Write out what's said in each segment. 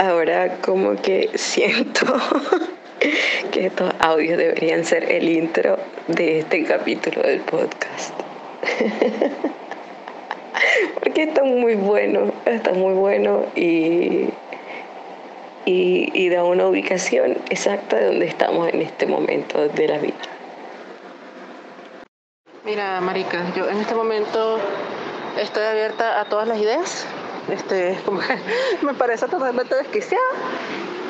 ahora como que siento que estos audios deberían ser el intro de este capítulo del podcast. Porque está muy bueno, está muy bueno y, y, y da una ubicación exacta de donde estamos en este momento de la vida. Mira, Marica, yo en este momento estoy abierta a todas las ideas. Este, como que me parece totalmente desquiciada,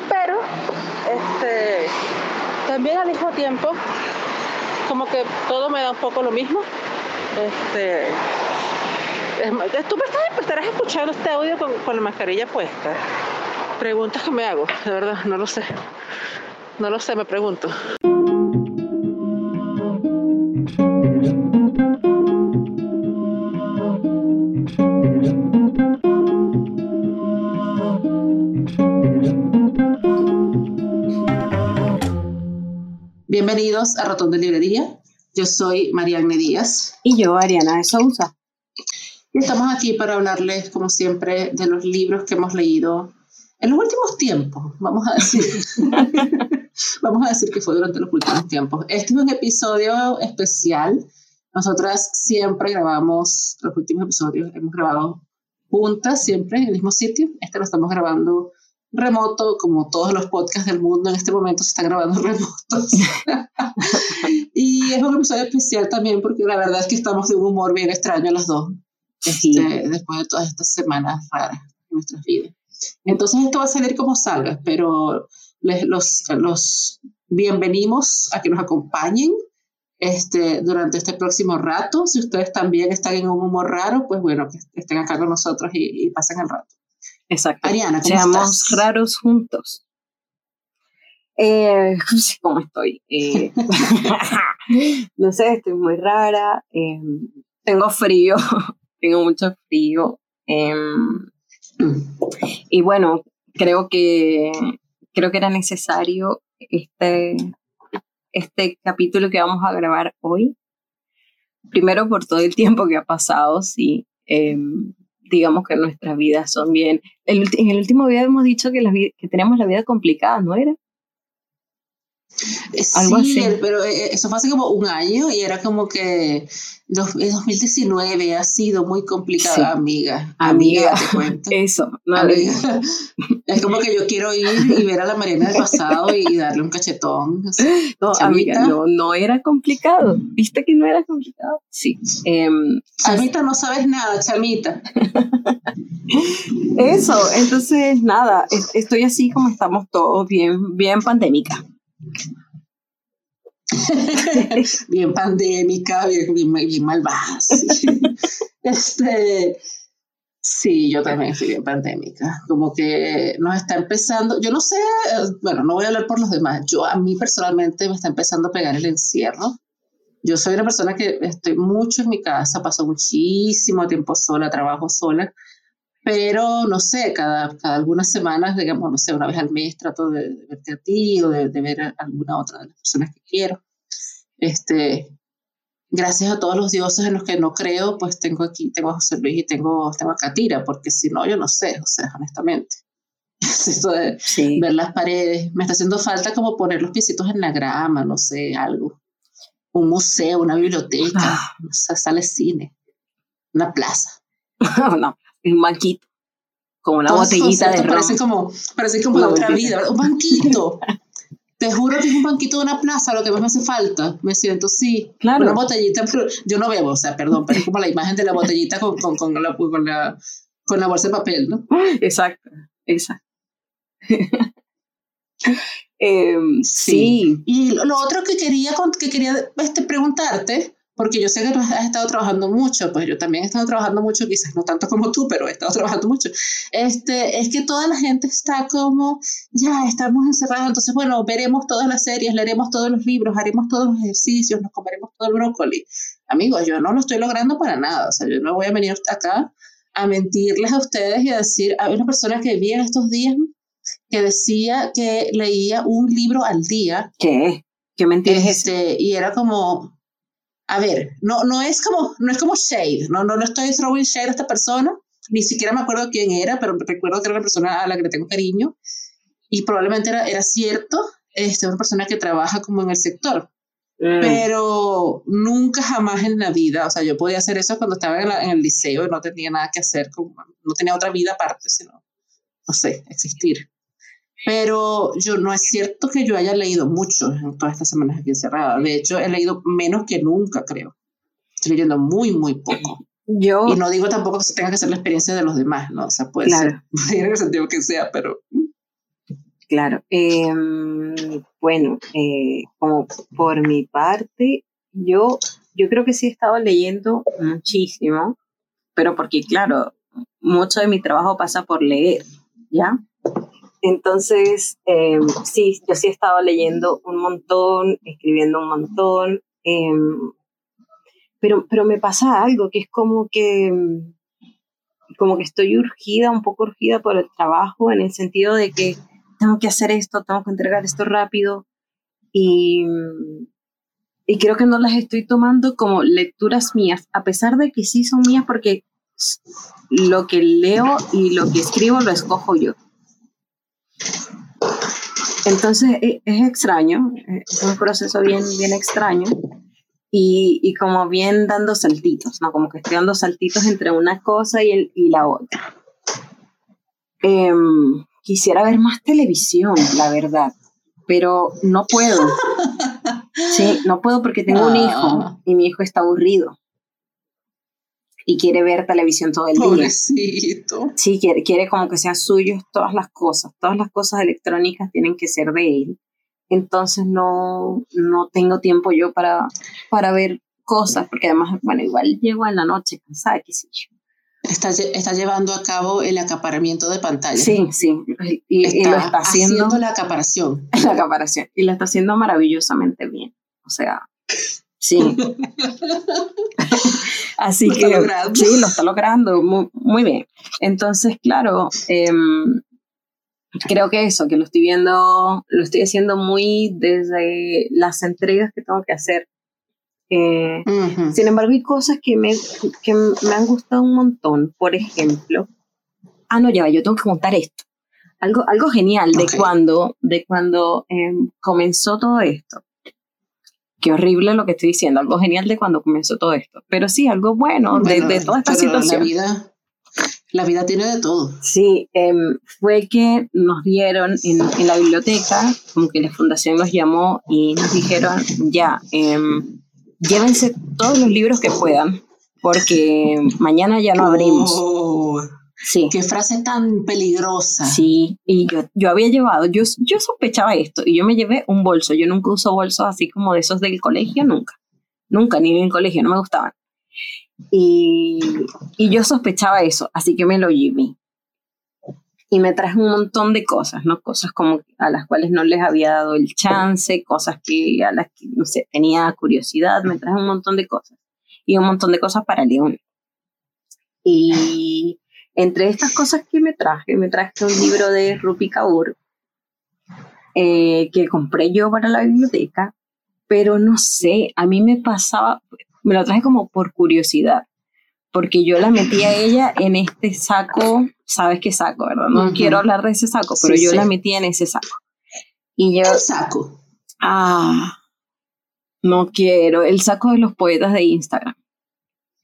pero este, también al mismo tiempo, como que todo me da un poco lo mismo. Este, tú me estarás escuchando este audio con, con la mascarilla puesta. Preguntas que me hago, de verdad, no lo sé. No lo sé, me pregunto. Bienvenidos a Ratón de Librería. Yo soy Marianne Díaz. Y yo, Ariana de Sousa. Y estamos aquí para hablarles, como siempre, de los libros que hemos leído en los últimos tiempos, vamos a decir. vamos a decir que fue durante los últimos tiempos. Este es un episodio especial. Nosotras siempre grabamos los últimos episodios, hemos grabado juntas, siempre en el mismo sitio. Este lo estamos grabando remoto, como todos los podcasts del mundo en este momento se están grabando remotos. y es un episodio especial también porque la verdad es que estamos de un humor bien extraño las dos, este, después de todas estas semanas raras en nuestras vidas. Entonces esto va a salir como salga, pero les, los, los bienvenimos a que nos acompañen este, durante este próximo rato. Si ustedes también están en un humor raro, pues bueno, que estén acá con nosotros y, y pasen el rato. Exacto. Ariana, ¿cómo Seamos raros juntos. Eh, ¿Cómo estoy? Eh, no sé, estoy muy rara. Em, tengo frío, tengo mucho frío. Em, y bueno, creo que, creo que era necesario este, este capítulo que vamos a grabar hoy. Primero por todo el tiempo que ha pasado, sí. Digamos que nuestras vidas son bien. en el último video hemos dicho que, la, que tenemos la vida complicada, ¿no era? Algo sí, así. pero eh, eso fue hace como un año y era como que 2019 ha sido muy complicada, amiga. Amiga, te cuento. Eso, no amiga. Es como que yo quiero ir y ver a la Mariana del pasado y darle un cachetón. no, amiga, no, no era complicado. ¿Viste que no era complicado? Sí. Em, chamita, no sabes nada, chamita. Eso, entonces nada, estoy así como estamos todos, bien, bien pandémica. bien pandémica, bien, bien, malvada. este, sí, yo también soy bien pandémica. Como que nos está empezando, yo no sé, bueno, no voy a hablar por los demás, yo a mí personalmente me está empezando a pegar el encierro. Yo soy una persona que estoy mucho en mi casa, paso muchísimo tiempo sola, trabajo sola pero no sé, cada, cada algunas semanas, digamos, no sé, una vez al mes trato de, verte a ti o de, ver a alguna otra de las personas que quiero. Este, gracias a todos los dioses en los que no creo, pues tengo aquí, tengo a José Luis y tengo, tengo a Katira, porque si no, yo no sé, o sea, honestamente. Esto de ver las paredes, me está haciendo falta como poner los piecitos en la grama, no sé, algo. Un museo, una biblioteca, ah. sale cine, una plaza. no un banquito, como una botellita de ron. Parece como, parece como otra vida, un banquito. Te juro que es un banquito de una plaza lo que más me hace falta. Me siento, sí, claro. una botellita, pero yo no bebo, o sea, perdón, pero es como la imagen de la botellita con, con, con, la, con, la, con la bolsa de papel, ¿no? Exacto, exacto. Em, sí. Y lo otro que quería, que quería este, preguntarte porque yo sé que tú has estado trabajando mucho, pues yo también he estado trabajando mucho, quizás no tanto como tú, pero he estado trabajando mucho. Este, es que toda la gente está como, ya estamos encerrados, entonces bueno, veremos todas las series, leeremos todos los libros, haremos todos los ejercicios, nos comeremos todo el brócoli. Amigos, yo no lo estoy logrando para nada, o sea, yo no voy a venir acá a mentirles a ustedes y a decir, hay una persona que vi en estos días que decía que leía un libro al día. ¿Qué? ¿Qué mentira es este, Y era como, a ver, no, no, es como, no es como shade, no, no, no estoy throwing shade a esta persona, ni siquiera me acuerdo quién era, pero recuerdo que era una persona a la que le tengo cariño y probablemente era, era cierto, este, una persona que trabaja como en el sector. Mm. Pero nunca jamás en la vida, o sea, yo podía hacer eso cuando estaba en, el liceo y no tenía nada que hacer, como, no tenía otra vida aparte, sino, no sé, existir. Pero yo no es cierto que yo haya leído mucho en todas estas semanas aquí encerrada. De hecho, he leído menos que nunca, creo. Estoy leyendo muy, muy poco. Yo, y no digo tampoco que se tenga que ser la experiencia de los demás, ¿no? O sea, puede claro. ser, en el sentido que sea, pero... Claro. Eh, bueno, eh, como por mi parte, yo, yo creo que sí he estado leyendo muchísimo, pero porque, claro, mucho de mi trabajo pasa por leer, ¿ya? Entonces, eh, sí, yo sí he estado leyendo un montón, escribiendo un montón, em, pero, pero me pasa algo que es como que, como que estoy urgida, un poco urgida por el trabajo, en el sentido de que tengo que hacer esto, tengo que entregar esto rápido, y, y creo que no las estoy tomando como lecturas mías, a pesar de que sí son mías porque lo que leo y lo que escribo lo escojo yo. Entonces e, es, extraño, es un proceso bien, bien extraño y, y, como bien dando saltitos, ¿no? Como que estoy dando saltitos entre una cosa y, el, y la otra. Em, quisiera ver más televisión, la verdad, pero no puedo. Sí, no puedo porque tengo un hijo y mi hijo está aburrido y quiere ver televisión todo el día. Pobrecito. Sí, quiere, quiere como que sean suyos todas las cosas, todas las cosas electrónicas tienen que ser de él. Entonces no, no tengo tiempo yo para, para ver cosas, porque además, bueno, igual llego en la noche cansada, qué sé yo. Está, está llevando a cabo el acaparamiento de pantalla. Sí, sí. Y, está lo está haciendo, haciendo la acaparación. La acaparación. Y lo está haciendo maravillosamente bien. O sea, Sí. Así que sí, lo está logrando muy, bien. Entonces, claro, em, creo que eso, que lo estoy viendo, lo estoy haciendo muy desde las entregas que tengo que hacer. Eh, sin embargo, hay cosas que me, que me han gustado un montón. Por ejemplo, ah, no, ya, yo tengo que contar esto. Algo, algo genial de cuando, de cuando em, comenzó todo esto qué horrible lo que estoy diciendo, algo genial de cuando comenzó todo esto, pero sí, algo bueno, de, toda esta situación. La vida, la vida tiene de todo. Sí, em, fue que nos dieron en, en, la biblioteca, como que la fundación nos llamó y nos dijeron, ya, em, llévense todos los libros que puedan, porque mañana ya no abrimos. Oh. Sí. Qué frase tan peligrosa. Sí, y yo, yo había llevado, yo, yo sospechaba esto, y yo me llevé un bolso. Yo nunca uso bolsos así como de esos del colegio, nunca. Nunca, ni en el colegio, no me gustaban. Y, y yo sospechaba eso, así que me lo llevé. Y me traje un montón de cosas, ¿no? Cosas como a las cuales no les había dado el chance, cosas que a las que, no sé, tenía curiosidad, me traje un montón de cosas. Y un montón de cosas para León. Y entre estas cosas que me traje, me traje un libro de Rupi Kaur eh, que compré yo para la biblioteca, pero no sé, a mí me pasaba, me lo traje como por curiosidad, porque yo la metí a ella en este saco, ¿sabes qué saco, verdad? No quiero hablar de ese saco, pero yo la metí en ese saco. Y yo, ¿Qué saco? Ah, no quiero, el saco de los poetas de Instagram.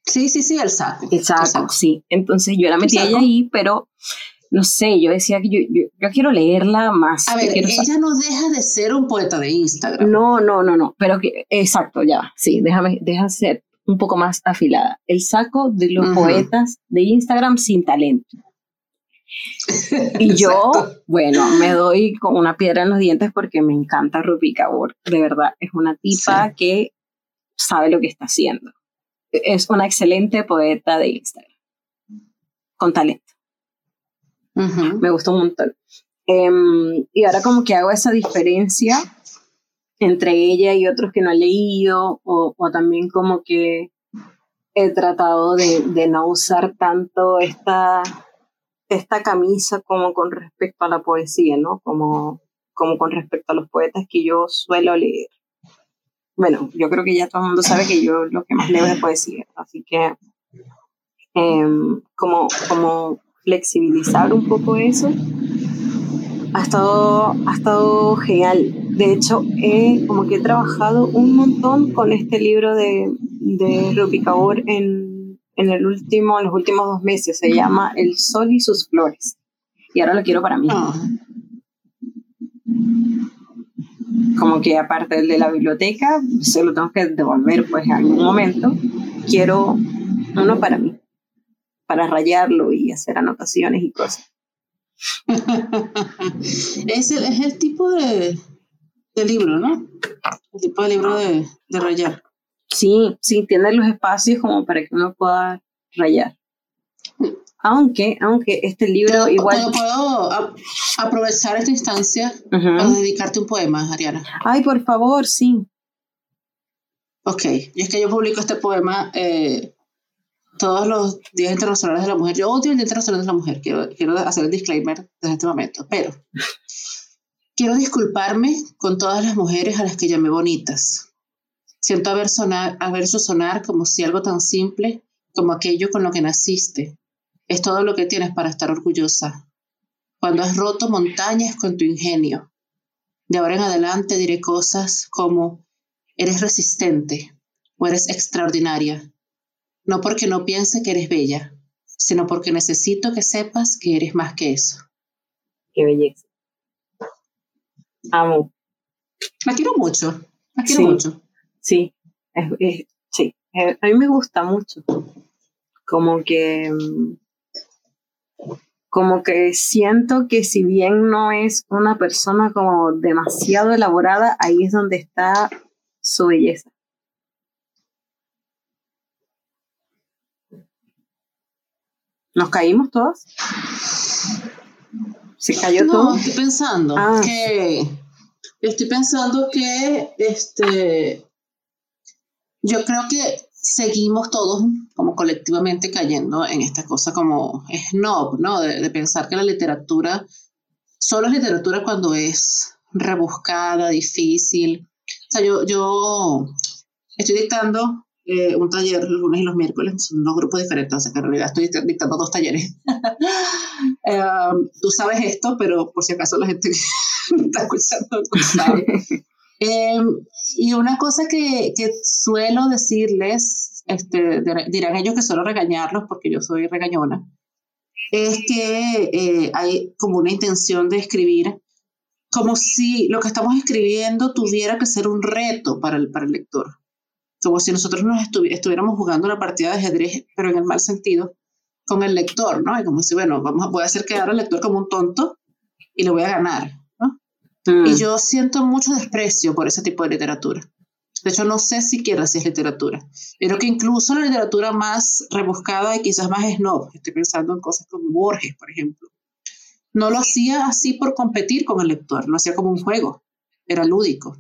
Sí, sí, sí, el saco. El saco, sí. Entonces yo la metí ahí, pero no sé, yo decía que yo, yo, quiero leerla más. A ver, ella no deja de ser un poeta de Instagram. No, no, no, no, pero que, exacto, ya, sí, déjame, deja ser un poco más afilada. El saco de los poetas de Instagram sin talento. y yo, bueno, me doy con una piedra en los dientes porque me encanta Rupi Kaur. De verdad, es una tipa que sabe lo que está haciendo es una excelente poeta de Instagram, con talento. Me gustó un montón. Em, y ahora como que hago esa diferencia entre ella y otros que no he leído, o, también como que he tratado de, no usar tanto esta, esta camisa como con respecto a la poesía, ¿no? Como, como con respecto a los poetas que yo suelo leer bueno, yo creo que ya todo el mundo sabe que yo lo que más leo es poesía, así que em, como, como flexibilizar un poco eso, ha estado, ha estado genial. De hecho, he, como que he trabajado un montón con este libro de, de Rupi en, en, el último, en los últimos dos meses. Se llama El Sol y sus Flores. Y ahora lo quiero para mí. Ah. Como que aparte de la biblioteca, se lo tengo que devolver pues en algún momento. Quiero uno para mí, para rayarlo y hacer anotaciones y cosas. es, el, es el tipo de, de, libro, ¿no? El tipo de libro de, de rayar. Sí, sí, tiene los espacios como para que uno pueda rayar. Aunque, aunque este libro igual... ¿Puedo aprovechar esta instancia para dedicarte un poema, Ariana? Ay, por favor, sí. Ok, y es que yo publico este poema eh, todos los días internacionales de la mujer. Yo odio el Día Internacional de la Mujer, quiero, quiero hacer el disclaimer desde este momento, pero quiero disculparme con todas las mujeres a las que llamé bonitas. Siento haber, sonar, haber sonar como si algo tan simple como aquello con lo que naciste es todo lo que tienes para estar orgullosa. Cuando has roto montañas con tu ingenio. De ahora en adelante diré cosas como eres resistente o eres extraordinaria no porque no piense que eres bella, sino porque necesito que sepas que eres más que eso. Qué belleza. Amo. La quiero mucho, la quiero mucho. Sí, sí, a mí me gusta mucho. Como que, como que siento que si bien no es una persona como demasiado elaborada, ahí es donde está su belleza. ¿Nos caímos todos? ¿Se cayó no, todo? estoy pensando ah. que. Estoy pensando que este. Yo creo que seguimos todos como colectivamente cayendo en esta cosa como snob, ¿no? De, de pensar que la literatura solo es literatura cuando es rebuscada, difícil. O sea, yo, yo estoy dictando eh, un taller los lunes y los miércoles, son dos grupos diferentes, o sea que en realidad estoy dictando dos talleres. Eh, tú sabes esto, pero por si acaso la gente está escuchando no sabe. Eh, y una cosa que, que suelo decirles, este, dirán ellos que suelo regañarlos porque yo soy regañona, es que hay como una intención de escribir como si lo que estamos escribiendo tuviera que ser un reto para el, para el lector como si nosotros nos estuviéramos jugando una partida de ajedrez, pero en el mal sentido, con el lector, ¿no? Y como si, bueno, vamos a, voy a hacer quedar al lector como un tonto y lo voy a ganar, ¿no? Mm. Y yo siento mucho desprecio por ese tipo de literatura. De hecho, no sé siquiera si es literatura. Creo que incluso la literatura más rebuscada y quizás más snob, estoy pensando en cosas como Borges, por ejemplo, no lo hacía así por competir con el lector, lo hacía como un juego, era lúdico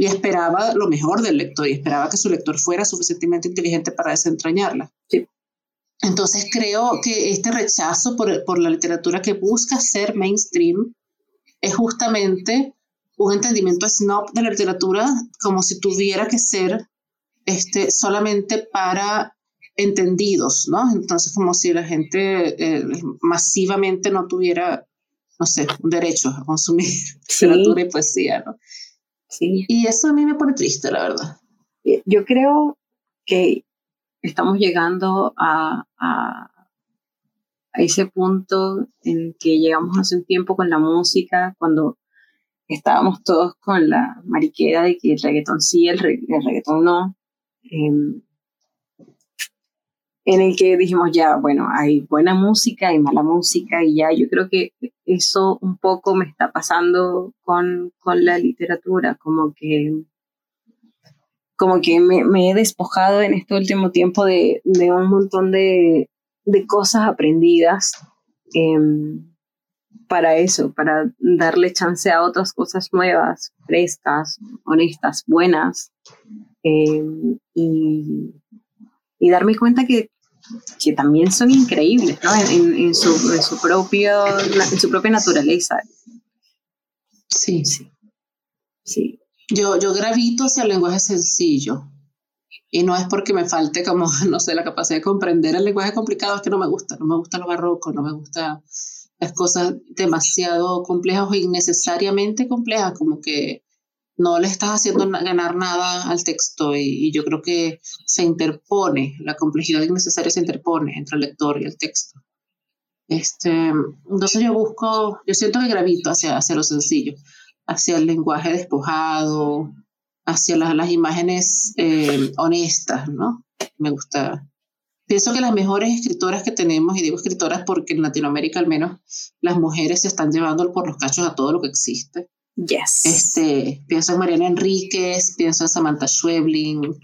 y esperaba lo mejor del lector y esperaba que su lector fuera suficientemente inteligente para desentrañarla. Entonces creo que este rechazo por, por, la literatura que busca ser mainstream es justamente un entendimiento snob de la literatura como si tuviera que ser este, solamente para entendidos, ¿no? Entonces como si la gente eh, masivamente no tuviera, no sé, un derecho a consumir literatura y poesía, ¿no? Y eso a mí me pone triste, la verdad. Yo creo que estamos llegando a, a, ese punto en que llegamos hace un tiempo con la música, cuando estábamos todos con la mariquera de que el reggaetón sí, el, reggaetón no. Em, en el que dijimos ya, bueno, hay buena música y mala música y ya yo creo que eso un poco me está pasando con, con la literatura, como que, como que me, he despojado en este último tiempo de, de un montón de, de cosas aprendidas em, para eso, para darle chance a otras cosas nuevas, frescas, honestas, buenas. Em, y, y darme cuenta que, que también son increíbles, ¿no? En, en, su, en, su propio, en su propia naturaleza. Sí. Sí. sí. Yo, yo gravito hacia el lenguaje sencillo. Y no es porque me falte como, no sé, la capacidad de comprender el lenguaje complicado, es que no me gusta, no me gusta lo barroco, no me gusta las cosas demasiado complejas o innecesariamente complejas, como que no le estás haciendo ganar nada al texto y, yo creo que se interpone, la complejidad innecesaria se interpone entre el lector y el texto. Este, entonces yo busco, yo siento que gravito hacia, hacia lo sencillo, hacia el lenguaje despojado, hacia las, las imágenes eh, honestas, ¿no? Me gusta. Pienso que las mejores escritoras que tenemos, y digo escritoras porque en Latinoamérica al menos las mujeres se están llevando por los cachos a todo lo que existe. Yes. Este, pienso en Mariana Enríquez, pienso en Samantha Schweblin,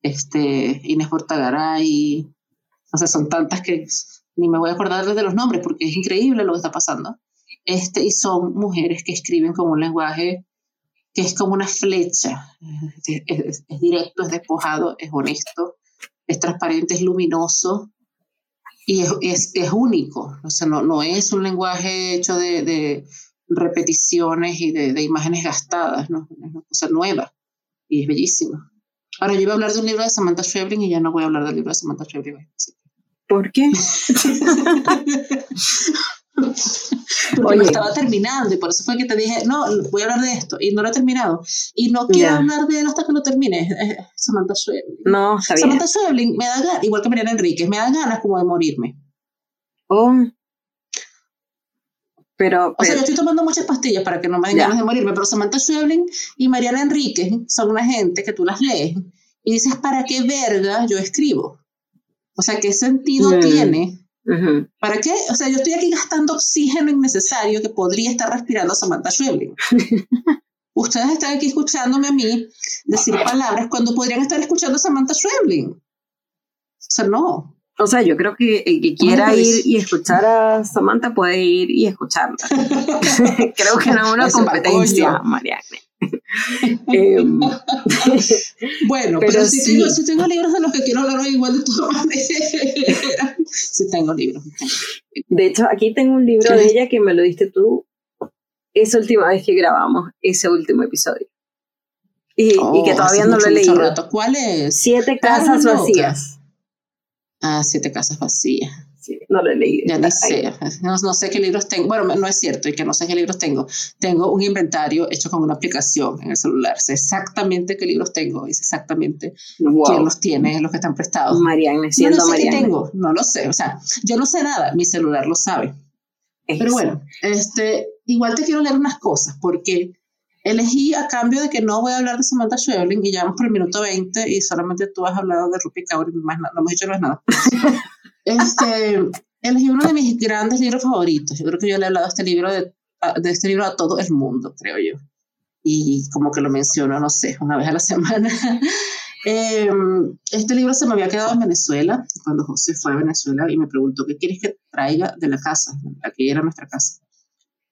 este, Inés Portagaray. O sea, son tantas que ni me voy a acordar de los nombres porque es increíble lo que está pasando. Este, y son mujeres que escriben con un lenguaje que es como una flecha, es, directo, es despojado, es honesto, es transparente, es luminoso y es, es, único. O sea, no, no es un lenguaje hecho de, de repeticiones y de, de, imágenes gastadas, ¿no? es una cosa nueva y es bellísimo. Ahora, yo iba a hablar de un libro de Samantha Schweblin y ya no voy a hablar del libro de Samantha Schweblin. ¿Por qué? Porque estaba terminando y por eso fue que te dije, no, voy a hablar de esto y no lo he terminado. Y no quiero hablar de él hasta que lo termine. Samantha Schweblin. No, está bien. Samantha Schweblin me da ganas, igual que Mariana Enríquez, me da ganas como de morirme. Oh. Pero, O sea, yo estoy tomando muchas pastillas para que no me den ganas de morirme, pero Samantha Schweblin y Mariana Enríquez son una gente que tú las lees y dices, ¿para qué verga yo escribo? O sea, ¿qué sentido mm. tiene? ¿Para qué? O sea, yo estoy aquí gastando oxígeno innecesario que podría estar respirando Samantha Schweblin. Ustedes están aquí escuchándome a mí decir palabras cuando podrían estar escuchando a Samantha Schweblin. O sea, no. O sea, yo creo que el que quiera ir y escuchar a Samantha puede ir y escucharla. creo que no es una competencia, Mariana. Em, bueno, pero, si, tengo, si, tengo, libros de los que quiero hablar igual de todas maneras. si tengo libros. De hecho, aquí tengo un libro de ella que me lo diste tú esa última vez que grabamos ese último episodio. Y, y que oh, todavía no lo he leído. ¿Cuál es? Siete casas vacías. Ah, siete casas vacías no lo he leído. Ya ni sé, no, no, sé qué libros tengo. Bueno, no es cierto, y que no sé qué libros tengo. Tengo un inventario hecho con una aplicación en el celular. Sé exactamente qué libros tengo y sé exactamente quién los tiene, los que están prestados. Marianne, siendo no sé qué tengo, no lo sé. O sea, yo no sé nada, mi celular lo sabe. Pero bueno, este, igual te quiero leer unas cosas porque elegí a cambio de que no voy a hablar de Samantha Schweblin y ya vamos por el minuto 20 y solamente tú has hablado de Rupi Kaur y más no hemos dicho más nada. Este, elegí uno de mis grandes libros favoritos. Yo creo que yo le he hablado de este libro, de, de este libro a todo el mundo, creo yo. Y como que lo menciono, no sé, una vez a la semana. Em, este libro se me había quedado en Venezuela, cuando José fue a Venezuela y me preguntó, ¿qué quieres que traiga de la casa? Aquí era nuestra casa.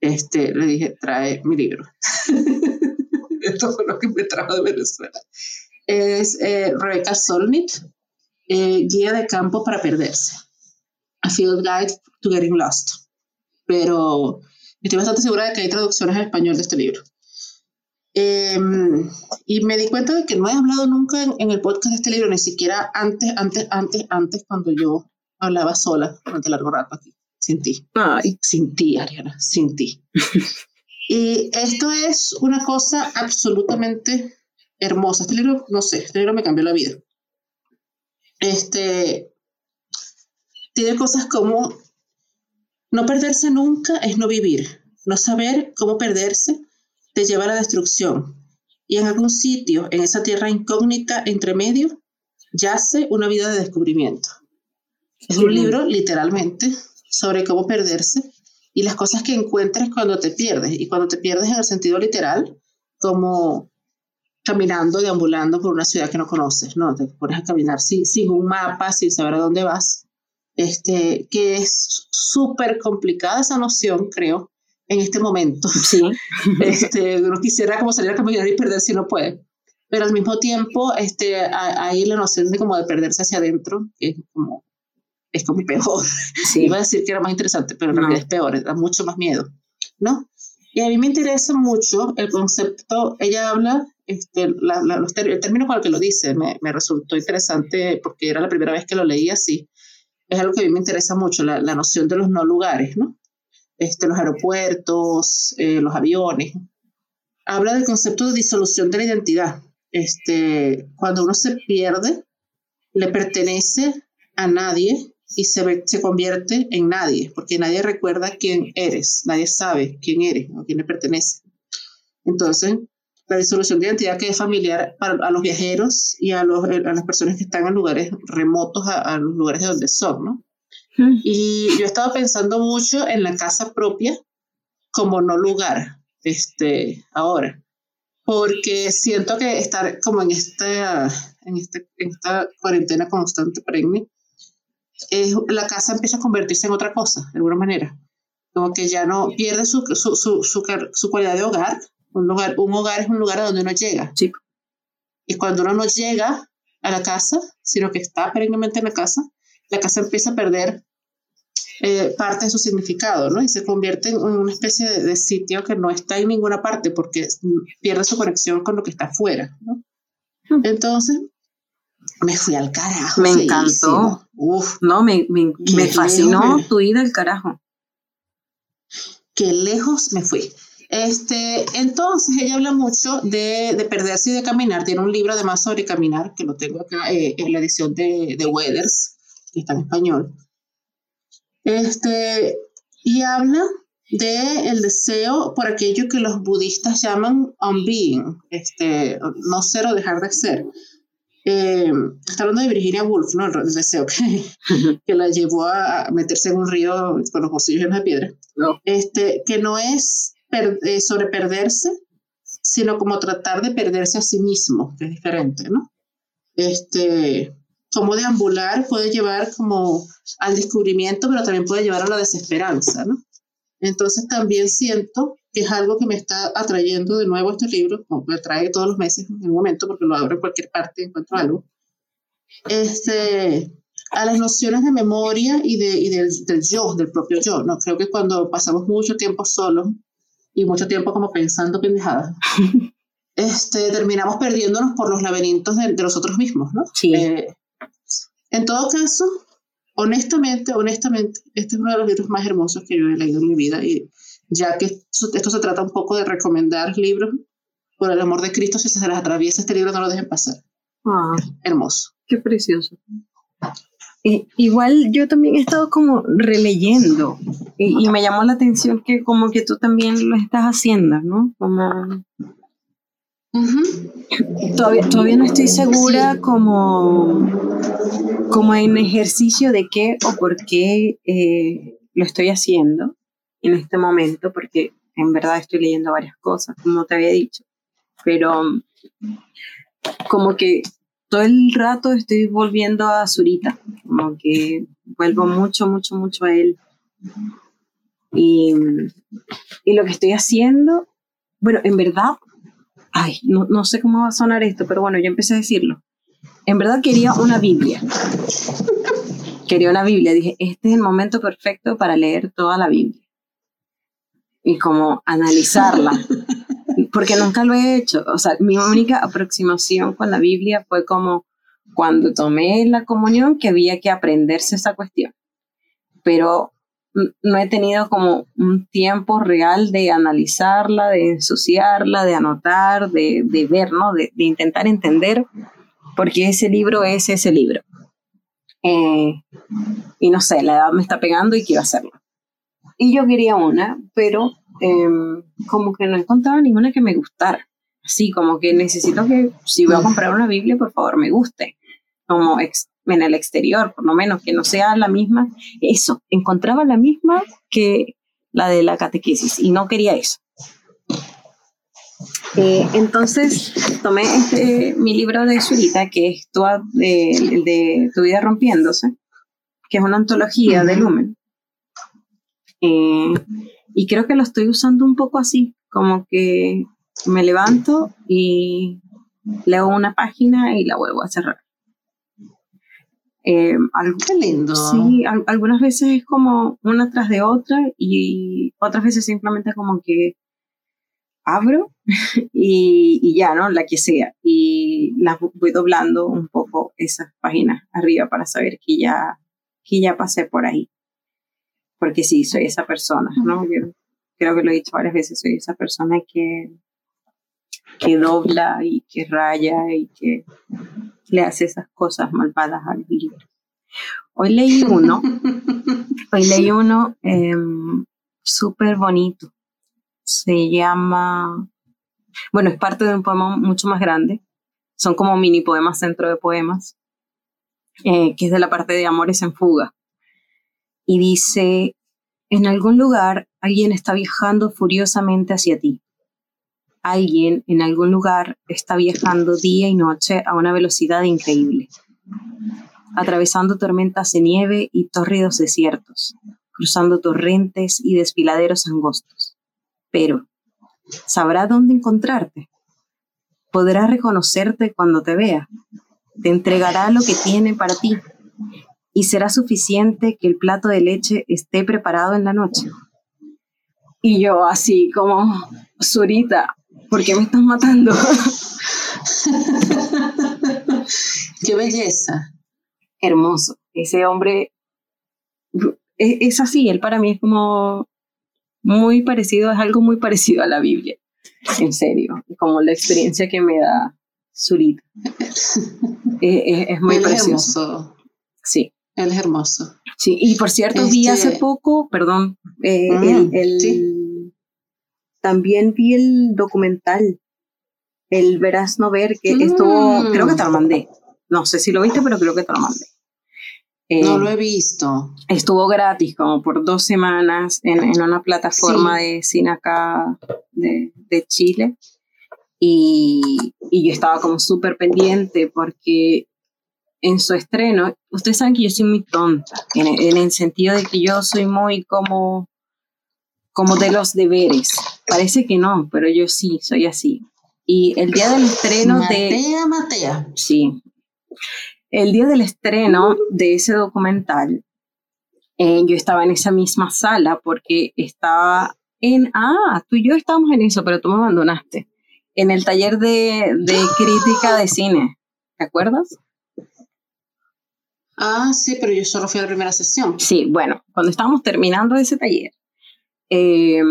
Este, le dije, trae mi libro. Fue lo que me trajo de Venezuela. Es eh, Rebecca Solnit, eh, Guía de campo para perderse. A Field Guide to Getting Lost. Pero estoy bastante segura de que hay traducciones al español de este libro. Em, y me di cuenta de que no he hablado nunca en, el podcast de este libro, ni siquiera antes, antes, antes, antes, cuando yo hablaba sola durante largo rato aquí, sin ti. Ay. Sin ti, Ariana, sin ti. y esto es una cosa absolutamente hermosa. Este libro, no sé, este libro me cambió la vida. Este, tiene cosas como no perderse nunca es no vivir. No saber cómo perderse te lleva a la destrucción. Y en algún sitio, en esa tierra incógnita entre medio, yace una vida de descubrimiento. Es un libro, literalmente, sobre cómo perderse y las cosas que encuentras cuando te pierdes. Y cuando te pierdes en el sentido literal, como caminando, deambulando por una ciudad que no conoces, ¿no? Te pones a caminar sin, sin un mapa, sin saber a dónde vas este, que es súper complicada esa noción, creo, en este momento. Sí. Este, uno quisiera como salir a caminar y perder si no puede. Pero al mismo tiempo, este, hay la noción de como de perderse hacia adentro, que es como, es como peor. Sí. Iba a decir que era más interesante, pero en realidad es peor, da mucho más miedo, ¿no? Y a mí me interesa mucho el concepto, ella habla este, el término con el que lo dice me, me, resultó interesante porque era la primera vez que lo leí así. Es algo que a mí me interesa mucho, la, la noción de los no lugares, ¿no? Este, los aeropuertos, eh, los aviones. Habla del concepto de disolución de la identidad. Este, cuando uno se pierde, le pertenece a nadie y se, se convierte en nadie, porque nadie recuerda quién eres, nadie sabe quién eres o quién le pertenece. Entonces, la disolución de identidad que es familiar a, los viajeros y a, los, a, las personas que están en lugares remotos a, los lugares de donde son, ¿no? Y yo he estado pensando mucho en la casa propia como no lugar, este, ahora, porque siento que estar como en esta, en, este, en esta cuarentena constante, perenne, es, la casa empieza a convertirse en otra cosa, de alguna manera. Como que ya no pierde su, su, su, su, cualidad de hogar. Un, lugar. un hogar es un lugar a donde uno llega. Sí. Y cuando uno no llega a la casa, sino que está perennemente en la casa, la casa empieza a perder eh, parte de su significado, ¿no? Y se convierte en una especie de, de, sitio que no está en ninguna parte porque pierde su conexión con lo que está afuera, ¿no? Entonces, me fui al carajo. Me encantó. Uf. No, me, me, me fascinó tu ida al carajo. Qué lejos me fui. Este, entonces ella habla mucho de, de, perderse y de caminar. Tiene un libro además sobre caminar, que lo tengo acá eh, en la edición de, de Weathers, que está en español. Este, y habla de el deseo por aquello que los budistas llaman unbeing, este, no ser o dejar de ser. Eh, está hablando de Virginia Woolf, ¿no? El, deseo que, que, la llevó a meterse en un río con los bolsillos llenos de piedra. No. Este, que no es eh, sobre perderse, sino como tratar de perderse a sí mismo, que es diferente, ¿no? Este, como deambular puede llevar como al descubrimiento, pero también puede llevar a la desesperanza, ¿no? Entonces también siento que es algo que me está atrayendo de nuevo este libro, como me trae todos los meses en un momento, porque lo abro en cualquier parte y encuentro algo, este, a las nociones de memoria y, de, y del, del, yo, del propio yo. ¿no? Creo que cuando pasamos mucho tiempo solos y mucho tiempo como pensando pendejadas, este, terminamos perdiéndonos por los laberintos de, de nosotros mismos, ¿no? Sí. Eh, en todo caso, honestamente, honestamente, este es uno de los libros más hermosos que yo he leído en mi vida y ya que esto se trata un poco de recomendar libros, por el amor de Cristo, si se les atraviesa este libro, no lo dejen pasar. Ah, Hermoso. Qué precioso. igual yo también he estado como releyendo y, y, me llamó la atención que como que tú también lo estás haciendo, ¿no? Como... todavía, todavía no estoy segura como, como en ejercicio de qué o por qué eh, lo estoy haciendo, en este momento, porque en verdad estoy leyendo varias cosas, como te había dicho, pero como que todo el rato estoy volviendo a Zurita, como que vuelvo mucho, mucho, mucho a él. Y, y lo que estoy haciendo, bueno, en verdad, ay, no, no sé cómo va a sonar esto, pero bueno, yo empecé a decirlo. En verdad quería una Biblia. Quería una Biblia. Dije, este es el momento perfecto para leer toda la Biblia y como analizarla, porque nunca lo he hecho. O sea, mi única aproximación con la Biblia fue como cuando tomé la comunión que había que aprenderse esa cuestión, pero no he tenido como un tiempo real de analizarla, de ensuciarla, de anotar, de, de ver, ¿no? De, de, intentar entender porque ese libro es ese libro. Eh, y no sé, la edad me está pegando y quiero hacerlo. Y yo quería una, pero eh, como que no encontraba ninguna que me gustara. Así como que necesito que si voy a comprar una Biblia, por favor, me guste. Como en el exterior, por lo menos, que no sea la misma. Eso, encontraba la misma que la de la catequesis y no quería eso. Eh, entonces tomé este, mi libro de Zurita, que es tu, de, de, Tu vida rompiéndose, que es una antología de Lumen. Eh, y creo que lo estoy usando un poco así, como que me levanto y leo una página y la vuelvo a cerrar. Eh, Qué lindo. Sí, algunas veces es como una tras de otra y otras veces simplemente como que abro y, ya, ¿no? La que sea. Y las voy doblando un poco esas páginas arriba para saber que ya, que ya pasé por ahí. Porque sí, soy esa persona, ¿no? Yo creo que lo he dicho varias veces, soy esa persona que, que dobla y que raya y que le hace esas cosas malvadas al libro. Hoy leí uno, hoy leí uno em, súper bonito. Se llama, bueno, es parte de un poema mucho más grande. Son como mini poemas dentro de poemas, eh, que es de la parte de Amores en Fuga. Y dice, en algún lugar alguien está viajando furiosamente hacia ti. Alguien en algún lugar está viajando día y noche a una velocidad increíble atravesando tormentas de nieve y tórridos desiertos, cruzando torrentes y desfiladeros angostos. Pero, ¿sabrá dónde encontrarte? Podrá reconocerte cuando te vea. Te entregará lo que tiene para ti. Y será suficiente que el plato de leche esté preparado en la noche. Y yo así como, Zurita, ¿por qué me estás matando? Qué belleza hermoso. Ese hombre es, así, él para mí es como muy parecido, es algo muy parecido a la Biblia, en serio, como la experiencia que me da Zurita. es, es, muy hermoso. Sí. Él es hermoso. Sí, y por cierto, vi hace este poco, perdón, eh, mm, el, también vi el documental, el Verás No Ver, que estuvo, creo que te lo mandé. No sé si lo viste, pero creo que te lo mandé no lo he visto. Estuvo gratis como por dos semanas en, una plataforma de cine acá de, Chile. Y, yo estaba como súper pendiente porque en su estreno, ustedes saben que yo soy muy tonta, en, el sentido de que yo soy muy como, como de los deberes. Parece que no, pero yo sí, soy así. Y el día del estreno de... Matea, Matea. Sí el día del estreno de ese documental, eh, yo estaba en esa misma sala porque estaba en, ah, tú y yo estábamos en eso, pero tú me abandonaste, en el taller de, crítica de cine, ¿te acuerdas? Ah, sí, pero yo solo fui a la primera sesión. Sí, bueno, cuando estábamos terminando ese taller, eh,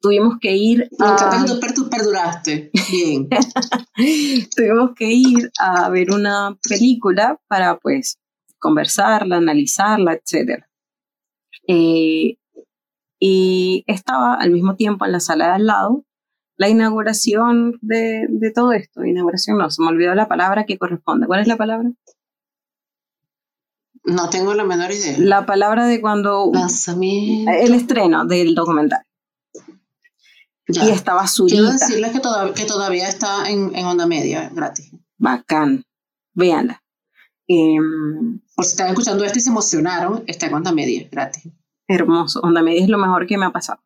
tuvimos que ir a... perduraste, bien. tuvimos que ir a ver una película para, pues, conversarla, analizarla, etc. Eh, y estaba al mismo tiempo en la sala de al lado la inauguración de, de todo esto. Inauguración, no, se me olvidó la palabra que corresponde. ¿Cuál es la palabra? No tengo la menor idea. La palabra de cuando... El estreno del documental. Y estaba Zurita. Quiero decirles que, que todavía está en, en, onda media, gratis. Bacán. Véanla. Em, Por si están escuchando esto y se emocionaron, está en onda media, gratis. Hermoso. Onda media es lo mejor que me ha pasado.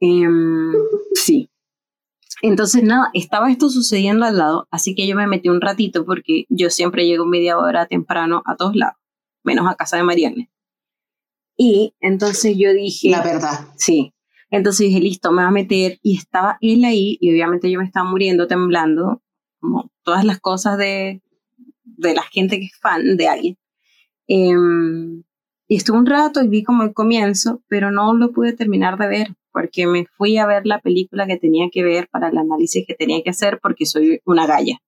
Em, sí. Entonces, nada, estaba esto sucediendo al lado, así que yo me metí un ratito porque yo siempre llego media hora temprano a todos lados, menos a casa de Marianne. Y entonces yo dije... La verdad. Sí, entonces dije, listo, me va a meter. Y estaba él ahí, y obviamente yo me estaba muriendo, temblando, como todas las cosas de, de la gente que es fan de alguien. Em, y estuve un rato y vi como el comienzo, pero no lo pude terminar de ver, porque me fui a ver la película que tenía que ver para el análisis que tenía que hacer, porque soy una galla.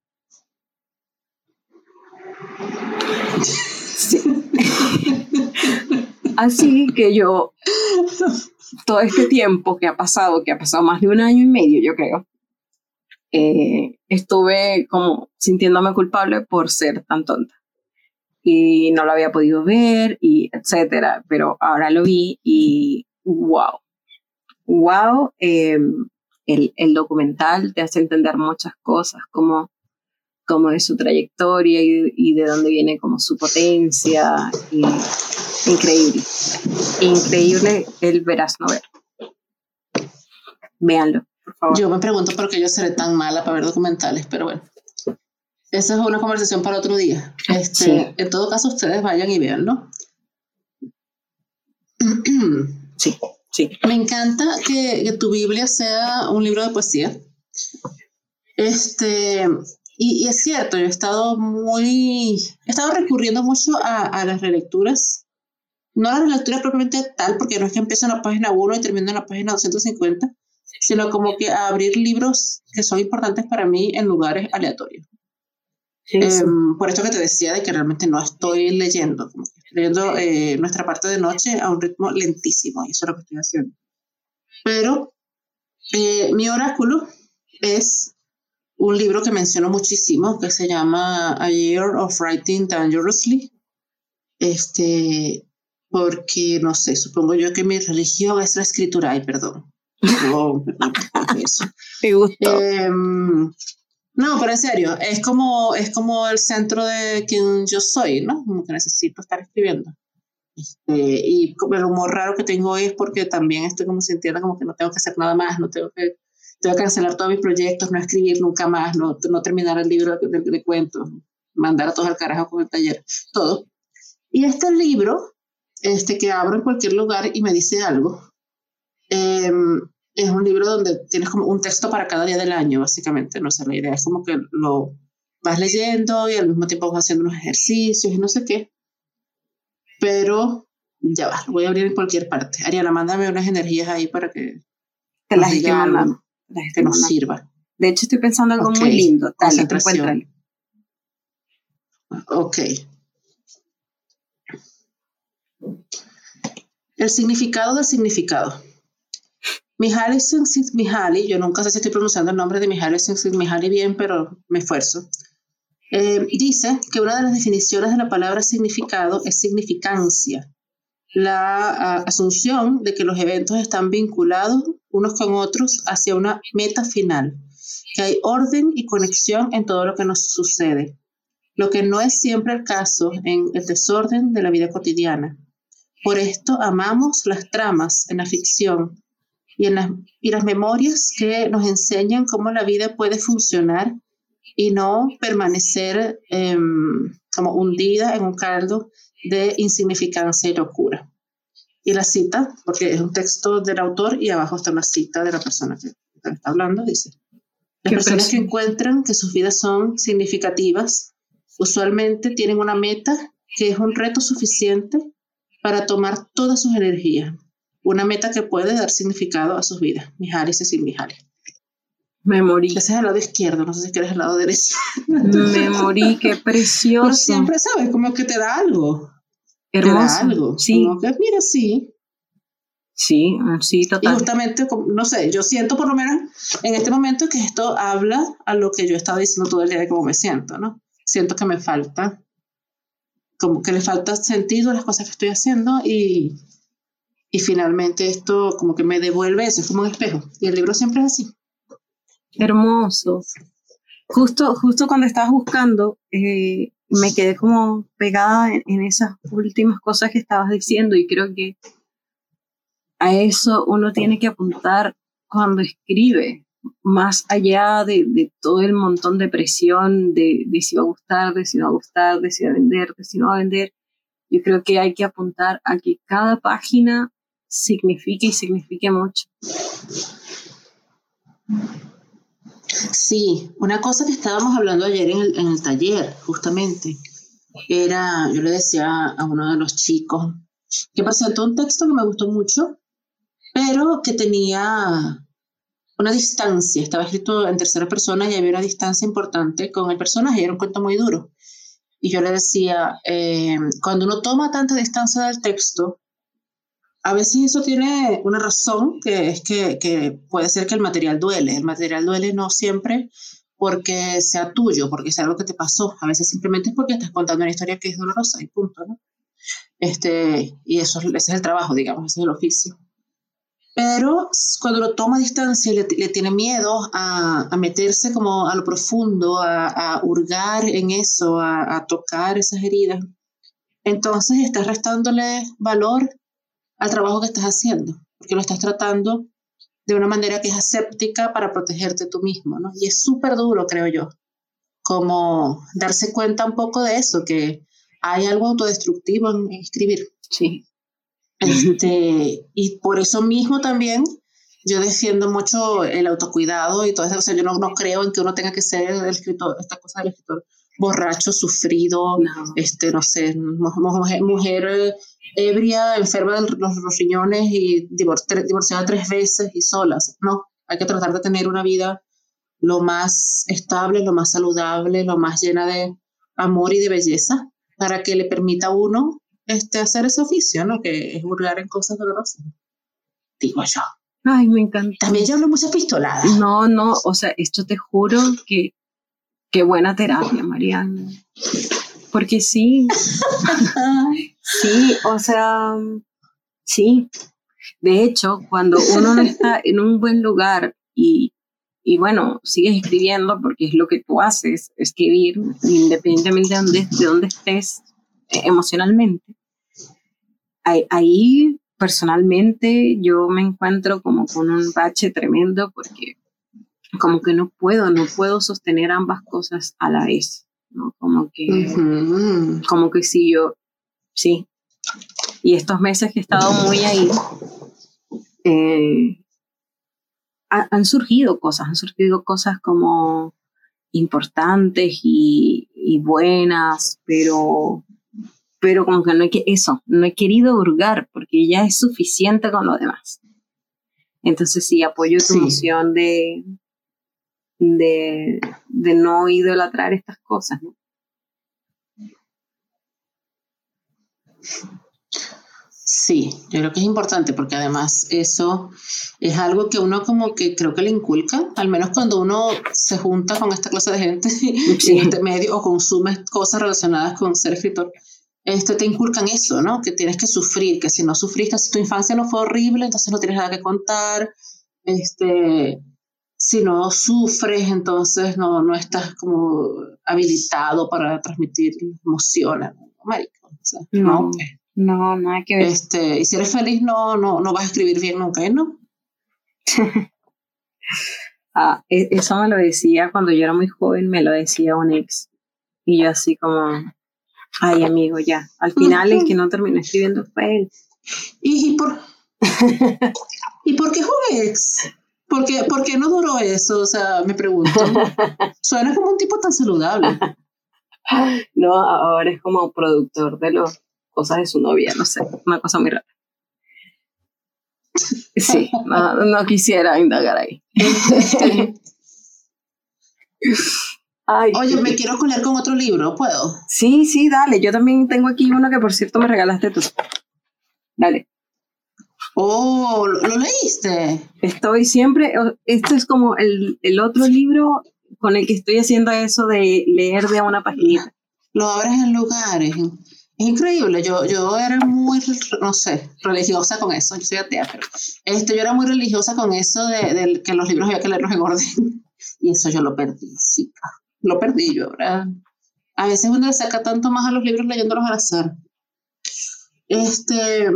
Sí. Así que yo todo este tiempo que ha pasado, que ha pasado más de un año y medio, yo creo, eh, estuve como sintiéndome culpable por ser tan tonta. Y no lo había podido ver, y etcétera, pero ahora lo vi y wow. Wow, em, el, el, documental te hace entender muchas cosas, como, como de su trayectoria y, y de dónde viene como su potencia. Y, Increíble. Increíble el Verás No Ver. Véanlo, por favor. Yo me pregunto por qué yo seré tan mala para ver documentales, pero bueno. Esa es una conversación para otro día. Este, En todo caso, ustedes vayan y véanlo. sí. Sí. Me encanta que, que, tu Biblia sea un libro de poesía. Este, y, y, es cierto, yo he estado muy, he estado recurriendo mucho a, a las relecturas. No a la relectura propiamente tal, porque no es que empiezo en la página 1 y termino en la página 250, sino como que a abrir libros que son importantes para mí en lugares aleatorios. Eh, por esto que te decía de que realmente no estoy leyendo, leyendo eh, nuestra parte de noche a un ritmo lentísimo, y eso es lo que estoy haciendo. Pero eh, mi oráculo es un libro que menciono muchísimo, que se llama A Year of Writing Dangerously, este, porque, no sé, supongo yo que mi religión es la escritura, ay, perdón. Oh, eso. Me gustó. Em, no, pero en serio, es como, es como el centro de quien yo soy, ¿no? Como que necesito estar escribiendo. Este, y el humor raro que tengo hoy es porque también estoy como sintiendo como que no tengo que hacer nada más, no tengo que, tengo que cancelar todos mis proyectos, no escribir nunca más, no, no terminar el libro de, de, cuentos, mandar a todos al carajo con el taller, todo. Y este libro, este que abro en cualquier lugar y me dice algo, eh, es un libro donde tienes como un texto para cada día del año, básicamente. No sé, la idea es como que lo vas leyendo y al mismo tiempo vas haciendo unos ejercicios y no sé qué. Pero ya va, lo voy a abrir en cualquier parte. Ariana, mándame unas energías ahí para que, que las esté mandando. que nos sirva. De hecho, estoy pensando en algo muy lindo. Dale, Concentración. Ok. El significado del significado. Mihaly Csikszentmihalyi, yo nunca sé si estoy pronunciando el nombre de Mihaly Csikszentmihalyi bien, pero me esfuerzo. Eh, dice que una de las definiciones de la palabra significado es significancia, la asunción de que los eventos están vinculados unos con otros hacia una meta final, que hay orden y conexión en todo lo que nos sucede, lo que no es siempre el caso en el desorden de la vida cotidiana. Por esto amamos las tramas en la ficción y, en las, y las memorias que nos enseñan cómo la vida puede funcionar y no permanecer eh, como hundida en un caldo de insignificancia y locura. Y la cita, porque es un texto del autor y abajo está una cita de la persona que está hablando, dice, las personas que encuentran que sus vidas son significativas usualmente tienen una meta que es un reto suficiente para tomar todas sus energías una meta que puede dar significado a sus vidas. Mijares y sin Mijares. Me morí. Ese es el lado izquierdo, no sé si quieres el lado derecho. Me morí, qué precioso. Pero siempre sabes, como que te da algo. Hermoso. Te da algo. Sí. Como que, mira, sí. Sí, sí, total. Y justamente, no sé, yo siento por lo menos en este momento que esto habla a lo que yo he estado diciendo todo el día de cómo me siento, ¿no? Siento que me falta, como que le falta sentido a las cosas que estoy haciendo y, y finalmente esto como que me devuelve eso, es como un espejo. Y el libro siempre es así. Hermoso. Justo, justo cuando estabas buscando, eh, me quedé como pegada en, esas últimas cosas que estabas diciendo y creo que a eso uno tiene que apuntar cuando escribe, más allá de, de todo el montón de presión de, de si va a gustar, de si no va a gustar, de si va a vender, de si no va a vender. Yo creo que hay que apuntar a que cada página signifique y signifique mucho. Sí, una cosa que estábamos hablando ayer en el, en el taller, justamente, era, yo le decía a uno de los chicos que presentó un texto que me gustó mucho, pero que tenía una distancia, estaba escrito en tercera persona y había una distancia importante con el personaje, era un cuento muy duro. Y yo le decía, eh, cuando uno toma tanta distancia del texto, a veces eso tiene una razón, que es que, que, puede ser que el material duele. El material duele no siempre porque sea tuyo, porque sea algo que te pasó. A veces simplemente es porque estás contando una historia que es dolorosa y punto. Este, y eso ese es el trabajo, digamos, ese es el oficio. Pero cuando lo toma a distancia y le, le, tiene miedo a, a, meterse como a lo profundo, a, a hurgar en eso, a, a tocar esas heridas, entonces estás restándole valor al trabajo que estás haciendo, porque lo estás tratando de una manera que es aséptica para protegerte tú mismo, ¿no? Y es súper duro, creo yo, como darse cuenta un poco de eso, que hay algo autodestructivo en escribir. Sí. Este, y por eso mismo también yo defiendo mucho el autocuidado y todo eso. O sea, yo no, no creo en que uno tenga que ser el escritor, esta cosa del escritor borracho, sufrido, no. este, no sé, mujer, mujer ebria, enferma de los, riñones y divorciada tres veces y solas. No, hay que tratar de tener una vida lo más estable, lo más saludable, lo más llena de amor y de belleza para que le permita a uno este, hacer ese oficio, ¿no? Que es burlar en cosas dolorosas. Digo yo. Ay, me encanta. También yo hablo muchas pistoladas. No, no, o sea, esto te juro que qué buena terapia, Mariana. Porque sí, sí, o sea, sí. De hecho, cuando uno no está en un buen lugar y, y bueno, sigues escribiendo porque es lo que tú haces, escribir, independientemente de dónde, de dónde estés eh, emocionalmente, ahí, ahí personalmente yo me encuentro como con un bache tremendo porque como que no puedo, no puedo sostener ambas cosas a la vez, ¿no? Como que, uh -huh. como que si yo, sí. Y estos meses que he estado muy ahí, eh, ha, han surgido cosas, han surgido cosas como importantes y, y buenas, pero pero como que no hay que eso, no he querido hurgar porque ya es suficiente con lo demás. Entonces sí, apoyo tu sí. emoción de, de, de no idolatrar estas cosas. ¿no? Sí, yo creo que es importante porque además eso es algo que uno como que creo que le inculca, al menos cuando uno se junta con esta clase de gente sí. en este medio o consume cosas relacionadas con ser escritor este, te inculcan eso, ¿no? Que tienes que sufrir, que si no sufriste, si tu infancia no fue horrible, entonces no tienes nada que contar. Este, si no sufres, entonces no, no estás como habilitado para transmitir emociones. Marico, o sea, no, no, no, nada que ver. Este, y si eres feliz, no, no, no vas a escribir bien nunca, ¿no? ah, eso me lo decía cuando yo era muy joven, me lo decía un ex. Y yo así como, Ay, amigo, ya. Al final el que no terminó escribiendo fue él. ¿Y, y por, ¿y por qué fue ex? ¿Por qué, ¿Por qué no duró eso? O sea, me pregunto. Suena como un tipo tan saludable. No, ahora es como productor de las cosas de su novia, no sé, una cosa muy rara. Sí, no, no quisiera indagar ahí. Ay, Oye, me quiero colar con otro libro, ¿puedo? Sí, sí, dale. Yo también tengo aquí uno que por cierto me regalaste tú. Dale. Oh, ¿lo, ¿lo leíste? Estoy siempre, esto es como el, el, otro libro con el que estoy haciendo eso de leer de una página. Lo abres en lugares. Es increíble. Yo, yo era muy, no sé, religiosa con eso. Yo soy atea, pero este, yo era muy religiosa con eso de, de que los libros había que leerlos en orden. Y eso yo lo perdí, sí, lo perdí yo, ¿verdad? A veces uno le saca tanto más a los libros leyéndolos al azar. Este,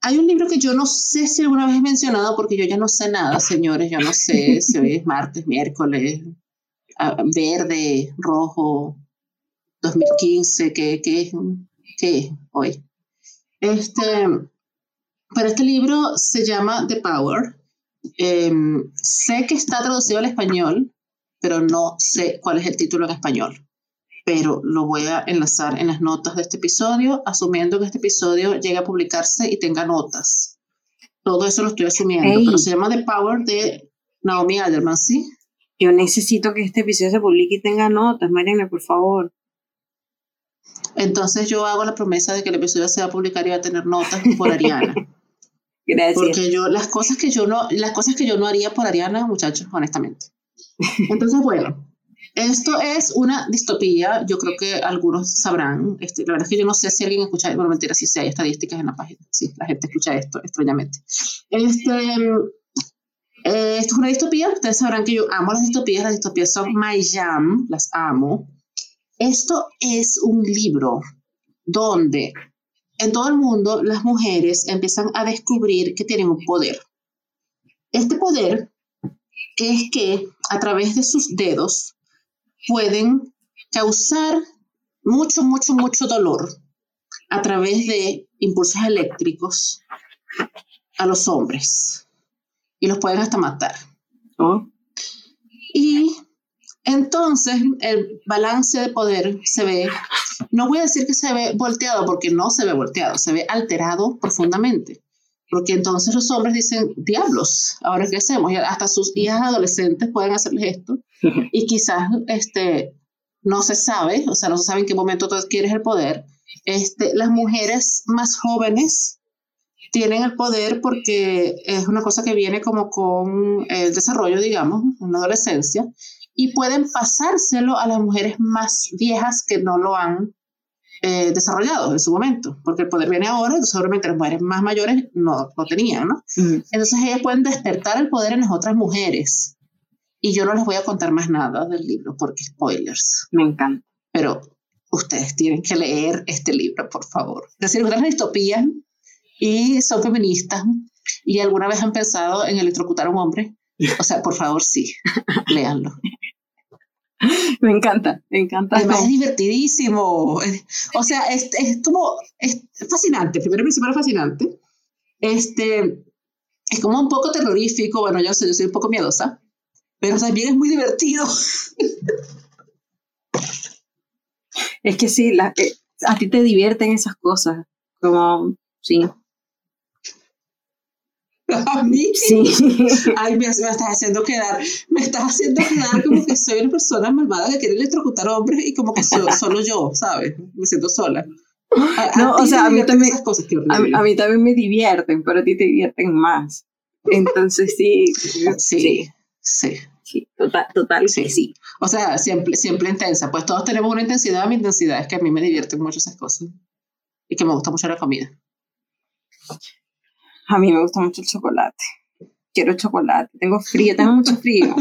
hay un libro que yo no sé si alguna vez he mencionado porque yo ya no sé nada, señores, yo no sé si hoy es martes, miércoles, verde, rojo, 2015, ¿qué, qué, qué es hoy? Este, pero este libro se llama The Power. Eh, sé que está traducido al español, pero no sé cuál es el título en español. Pero lo voy a enlazar en las notas de este episodio, asumiendo que este episodio llegue a publicarse y tenga notas. Todo eso lo estoy asumiendo, Ey. pero se llama The Power de Naomi Alderman, ¿sí? Yo necesito que este episodio se publique y tenga notas, Mariana, por favor. Entonces yo hago la promesa de que el episodio se va a publicar y va a tener notas por Ariana. Gracias. Porque yo, las cosas que yo no, las cosas que yo no haría por Ariana, muchachos, honestamente. Entonces, bueno, esto es una distopía, yo creo que algunos sabrán, este, la verdad es que yo no sé si alguien escucha, bueno, mentira, si sí, hay estadísticas en la página, sí, la gente escucha esto, extrañamente. Este, eh, esto es una distopía, ustedes sabrán que yo amo las distopías, las distopías son my jam, las amo. Esto es un libro donde en todo el mundo las mujeres empiezan a descubrir que tienen un poder. Este poder es que a través de sus dedos pueden causar mucho, mucho, mucho dolor a través de impulsos eléctricos a los hombres y los pueden hasta matar. Y entonces el balance de poder se ve, no voy a decir que se ve volteado porque no se ve volteado, se ve alterado profundamente. Porque entonces los hombres dicen, diablos, ahora qué hacemos? Y hasta sus hijas adolescentes pueden hacerles esto. Y quizás este, no se sabe, o sea, no se sabe en qué momento tú adquieres el poder. Este, las mujeres más jóvenes tienen el poder porque es una cosa que viene como con el desarrollo, digamos, en la adolescencia, y pueden pasárselo a las mujeres más viejas que no lo han eh, desarrollado en su momento, porque el poder viene ahora, seguramente las mujeres más mayores no lo tenían, ¿no? Entonces ellas pueden despertar el poder en las otras mujeres. Y yo no les voy a contar más nada del libro, porque spoilers. Me encanta. Pero ustedes tienen que leer este libro, por favor. Es decir, ustedes distopías y son feministas y alguna vez han pensado en electrocutar a un hombre, o sea, por favor, sí, léanlo. Me encanta, me encanta. Además es divertidísimo. O sea, es, es como, es fascinante. Primero principal es fascinante. Este, es como un poco terrorífico. Bueno, yo soy, yo soy un poco miedosa, pero también es muy divertido. Es que sí, la, eh, a ti te divierten esas cosas. Como, sí. A mí Sí. Ay, me, me, estás haciendo quedar, me estás haciendo quedar como que soy una persona malvada que quiere electrocutar hombres y como que so, solo yo, ¿sabes? Me siento sola. A, no, a o sea, a mí también, cosas, a, a, mí también me divierten, pero a ti te divierten más. Entonces sí. Sí, sí. sí. total, total, sí. sí. O sea, siempre, siempre intensa. Pues todos tenemos una intensidad. Mi intensidad es que a mí me divierten mucho esas cosas. Y que me gusta mucho la comida. A mí me gusta mucho el chocolate. Quiero chocolate. Tengo frío, tengo mucho frío.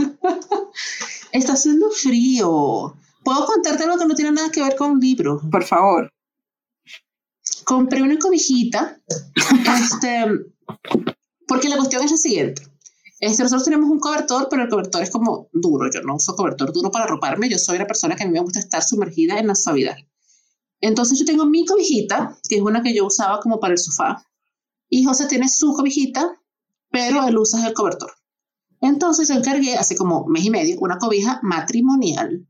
Está haciendo frío. ¿Puedo contarte algo que no tiene nada que ver con libros? Por favor. Compré una cobijita. este, porque la cuestión es la siguiente. Este, nosotros tenemos un cobertor, pero el cobertor es como duro. Yo no uso cobertor duro para arroparme. Yo soy una persona que a mí me gusta estar sumergida en la suavidad. Entonces yo tengo mi cobijita, que es una que yo usaba como para el sofá. Y José tiene su cobijita, pero él usa el cobertor. Entonces yo encargué hace como mes y medio una cobija matrimonial.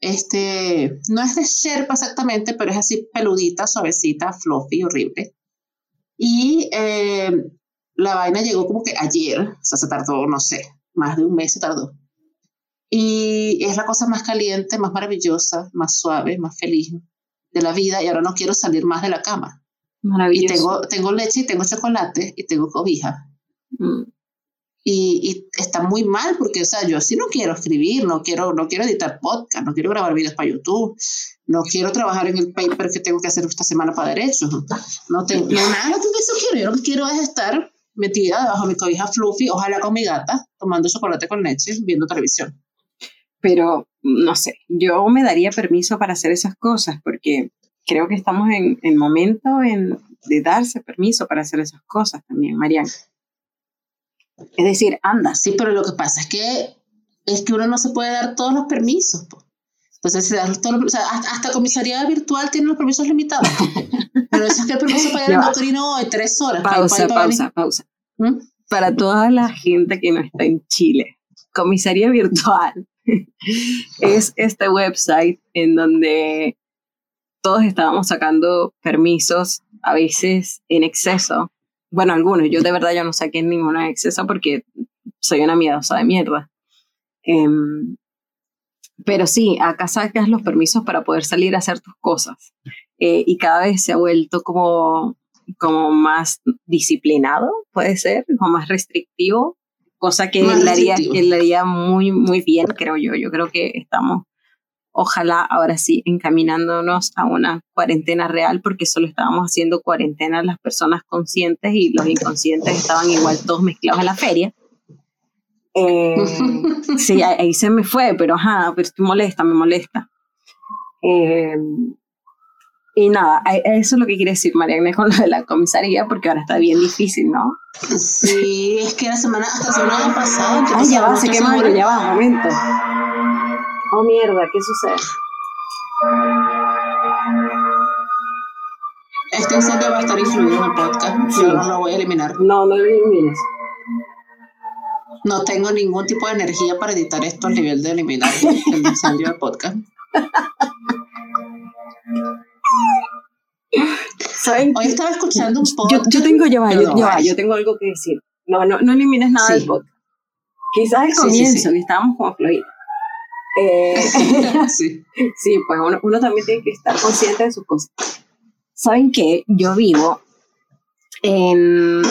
Este, no es de Sherpa exactamente, pero es así peludita, suavecita, fluffy, horrible. Y eh, la vaina llegó como que ayer, o sea, se tardó, no sé, más de un mes se tardó. Y es la cosa más caliente, más maravillosa, más suave, más feliz de la vida y ahora no quiero salir más de la cama. Maravilloso. Y tengo, tengo leche y tengo chocolate y tengo cobija. Mm. Y, y, está muy mal porque, o sea, yo sí no quiero escribir, no quiero, no quiero editar podcast, no quiero grabar videos para YouTube, no quiero trabajar en el paper que tengo que hacer esta semana para derechos. No tengo no, nada de eso quiero. Yo lo que quiero es estar metida debajo de mi cobija fluffy, ojalá con mi gata, tomando chocolate con leche, viendo televisión. Pero, no sé, yo me daría permiso para hacer esas cosas porque creo que estamos en el momento en, de darse permiso para hacer esas cosas también, Mariana. Es decir, anda. Sí, pero lo que pasa es que es que uno no se puede dar todos los permisos. Po. Entonces, todos los, o sea, hasta, hasta comisaría virtual tiene los permisos limitados. pero eso es que el permiso para ir al doctorino hoy, tres horas. Pausa, pausa, pausa. ¿Mm? Para toda la gente que no está en Chile, comisaría virtual es este website en donde todos estábamos sacando permisos, a veces en exceso. Bueno, algunos, yo de verdad yo no saqué ninguno en exceso porque soy una miedosa de mierda. Eh, pero sí, acá sacas los permisos para poder salir a hacer tus cosas. Eh, y cada vez se ha vuelto como, como más disciplinado, puede ser, o más restrictivo, cosa que le haría, que le haría muy, muy bien, creo yo. Yo creo que estamos ojalá ahora sí encaminándonos a una cuarentena real porque solo estábamos haciendo cuarentena las personas conscientes y los inconscientes estaban igual todos mezclados en la feria. Eh, sí, ahí se me fue, pero ajá, pero estoy molesta, me molesta. Eh, y nada, eso es lo que quiere decir Mariana con lo de la comisaría, porque ahora está bien difícil, ¿no? Sí, es que la semana, hasta la semana pasada... Ah, ya va, se quema, ya va, un momento. Oh, mierda, ¿qué sucede? este incendio va a estar incluido en el podcast. Yo no lo voy a eliminar. No, no lo elimines. No tengo ningún tipo de energía para editar esto al nivel de eliminar el incendio del podcast. Hoy estaba escuchando un podcast. Yo, tengo, ya yo, tengo algo que decir. No, no, no elimines nada del podcast. Quizás al comienzo, que estábamos como fluidos. Eh, sí. sí, pues uno, uno, también tiene que estar consciente de sus cosas. ¿Saben qué? Yo vivo en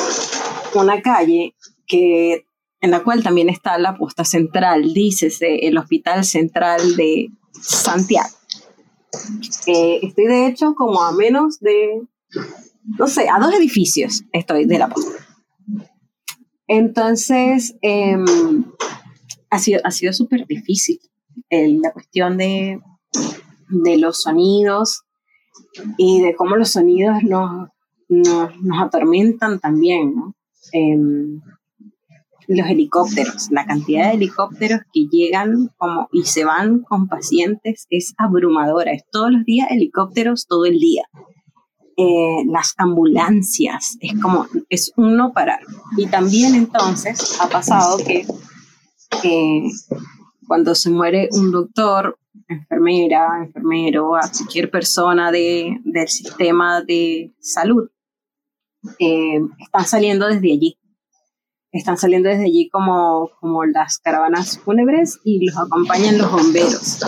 una calle que, en la cual también está la posta central, dícese el Hospital Central de Santiago. Eh, estoy de hecho como a menos de, no sé, a dos edificios estoy de la posta. Entonces, em, ha sido, ha sido súper difícil la cuestión de, de, los sonidos y de cómo los sonidos nos, nos, atormentan también, ¿no? Em, los helicópteros, la cantidad de helicópteros que llegan como y se van con pacientes es abrumadora. Es todos los días helicópteros, todo el día. Eh, las ambulancias, es como, es un no parar. Y también entonces ha pasado que eh, cuando se muere un doctor, enfermera, enfermero, a cualquier persona de, del sistema de salud, eh, están saliendo desde allí. Están saliendo desde allí como, como las caravanas fúnebres y los acompañan los bomberos.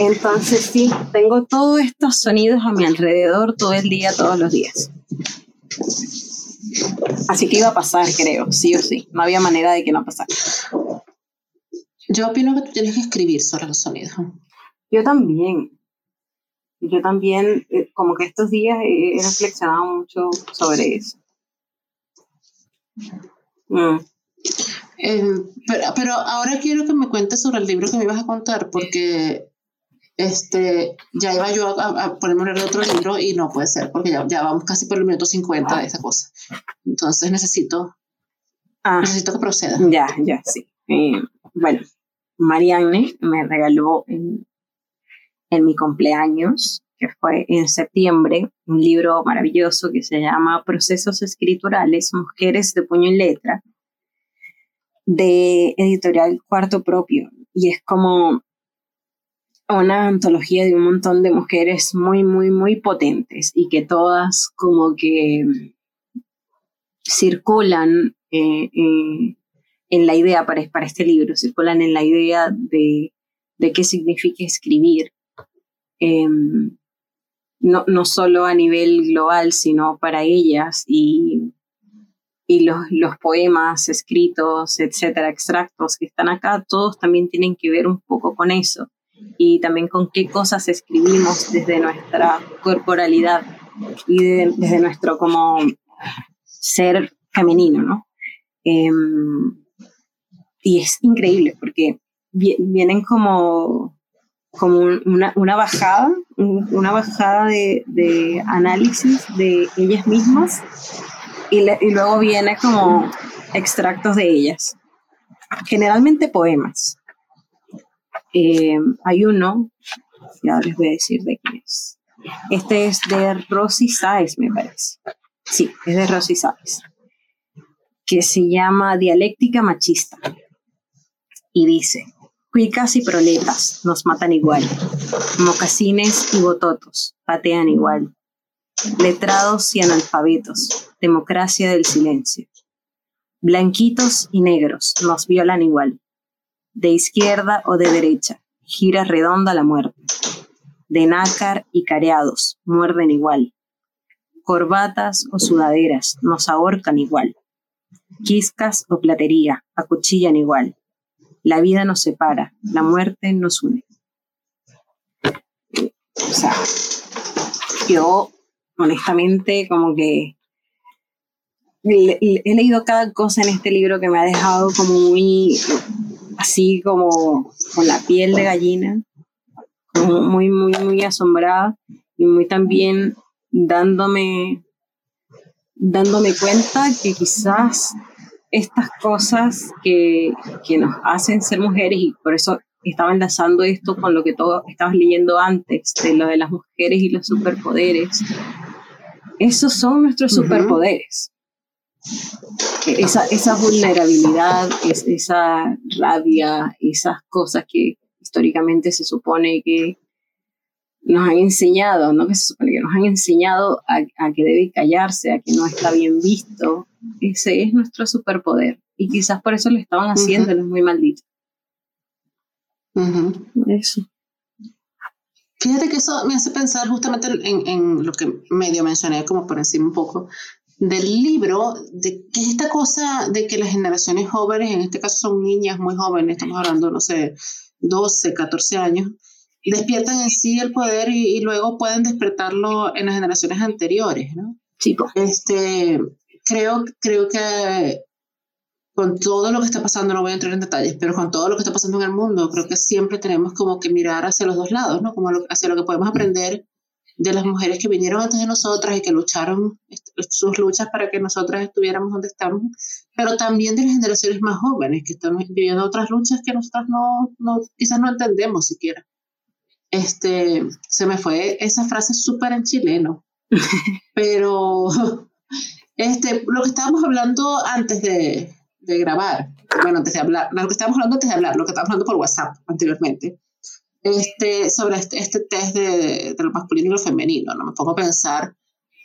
Entonces sí, tengo todos estos sonidos a mi alrededor todo el día, todos los días. Así que iba a pasar, creo, sí o sí. No había manera de que no pasara. Yo opino que tú tienes que escribir sobre los sonidos. Yo también. Yo también, eh, como que estos días he, reflexionado mucho sobre eso. Mm. Em, pero, ahora quiero que me cuentes sobre el libro que me ibas a contar, porque este, ya iba yo a, ponerme a leer otro libro y no puede ser, porque ya, ya vamos casi por el minuto 50 de esa cosa. Entonces necesito, ah. necesito que proceda. Ya, ya, sí. Eh, bueno, Marianne me regaló en, mi cumpleaños, que fue en septiembre, un libro maravilloso que se llama Procesos Escriturales, Mujeres de Puño y Letra, de editorial Cuarto Propio. Y es como una antología de un montón de mujeres muy, muy, muy potentes y que todas como que circulan eh, eh, en la idea para, para este libro, circulan en la idea de, de qué significa escribir, em, no, no, solo a nivel global, sino para ellas y, y los, los, poemas escritos, etcétera, extractos que están acá, todos también tienen que ver un poco con eso y también con qué cosas escribimos desde nuestra corporalidad y desde nuestro como ser femenino, ¿no? Em, y es increíble porque vienen como, como una, una bajada, una bajada de, de, análisis de ellas mismas y, luego viene como extractos de ellas, generalmente poemas. Eh, hay uno, ya les voy a decir de quién es. Este es de Rosy Sáez, me parece. Sí, es de Rosy Sáez, que se llama Dialéctica Machista y dice, cuicas y proletas nos matan igual, mocasines y bototos patean igual, letrados y analfabetos, democracia del silencio, blanquitos y negros nos violan igual, de izquierda o de derecha, gira redonda la muerte, de nácar y careados muerden igual, corbatas o sudaderas nos ahorcan igual, quiscas o platería acuchillan igual, la vida nos separa, la muerte nos une. O sea, yo honestamente como que he leído cada cosa en este libro que me ha dejado como muy así como con la piel de gallina, muy, muy, muy asombrada y muy también dándome, dándome cuenta que quizás estas cosas que, que, nos hacen ser mujeres y por eso estaba enlazando esto con lo que todo estabas leyendo antes, de lo de las mujeres y los superpoderes. Esos son nuestros superpoderes. Esa, esa vulnerabilidad, esa rabia, esas cosas que históricamente se supone que nos han enseñado, no que se supone que nos han enseñado a, que debe callarse, a que no está bien visto. Ese es nuestro superpoder. Y quizás por eso lo estaban haciendo, es muy maldito. Eso. Fíjate que eso me hace pensar justamente en, en, lo que medio mencioné, como por encima un poco, del libro, de que esta cosa de que las generaciones jóvenes, en este caso son niñas muy jóvenes, estamos hablando, no sé, 12, 14 años, despiertan en sí el poder y, luego pueden despertarlo en las generaciones anteriores, ¿no? Sí, Este, creo, creo que con todo lo que está pasando, no voy a entrar en detalles, pero con todo lo que está pasando en el mundo, creo que siempre tenemos como que mirar hacia los dos lados, ¿no? Como hacia lo que podemos aprender de las mujeres que vinieron antes de nosotras y que lucharon sus luchas para que nosotras estuviéramos donde estamos, pero también de las generaciones más jóvenes que están viviendo otras luchas que nosotras no, no quizás no entendemos siquiera. Este, se me fue esa frase súper en chileno, pero este, lo que estábamos hablando antes de, de grabar, bueno, antes de hablar, lo que estábamos hablando antes de hablar, lo que estábamos hablando por WhatsApp anteriormente, este, sobre este, este test de, de, lo masculino y lo femenino, ¿no? Me pongo a pensar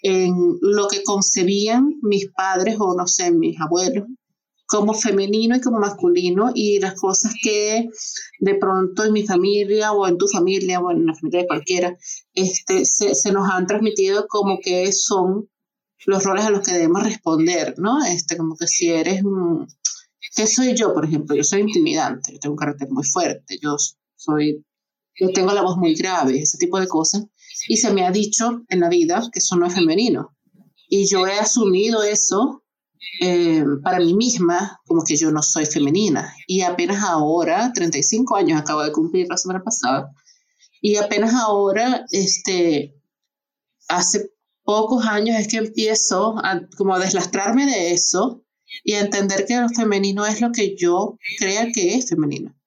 en lo que concebían mis padres o, no sé, mis abuelos como femenino y como masculino y las cosas que de pronto en mi familia o en tu familia o en la familia de cualquiera este, se, se nos han transmitido como que son los roles a los que debemos responder, ¿no? Este, como que si eres, ¿qué soy yo, por ejemplo? Yo soy intimidante, yo tengo un carácter muy fuerte, yo soy yo tengo la voz muy grave, ese tipo de cosas. Y se me ha dicho en la vida que eso no es femenino. Y yo he asumido eso eh, para mí misma como que yo no soy femenina. Y apenas ahora, 35 años acabo de cumplir la semana pasada, y apenas ahora, este, hace pocos años es que empiezo a como a deslastrarme de eso y a entender que lo femenino es lo que yo crea que es femenino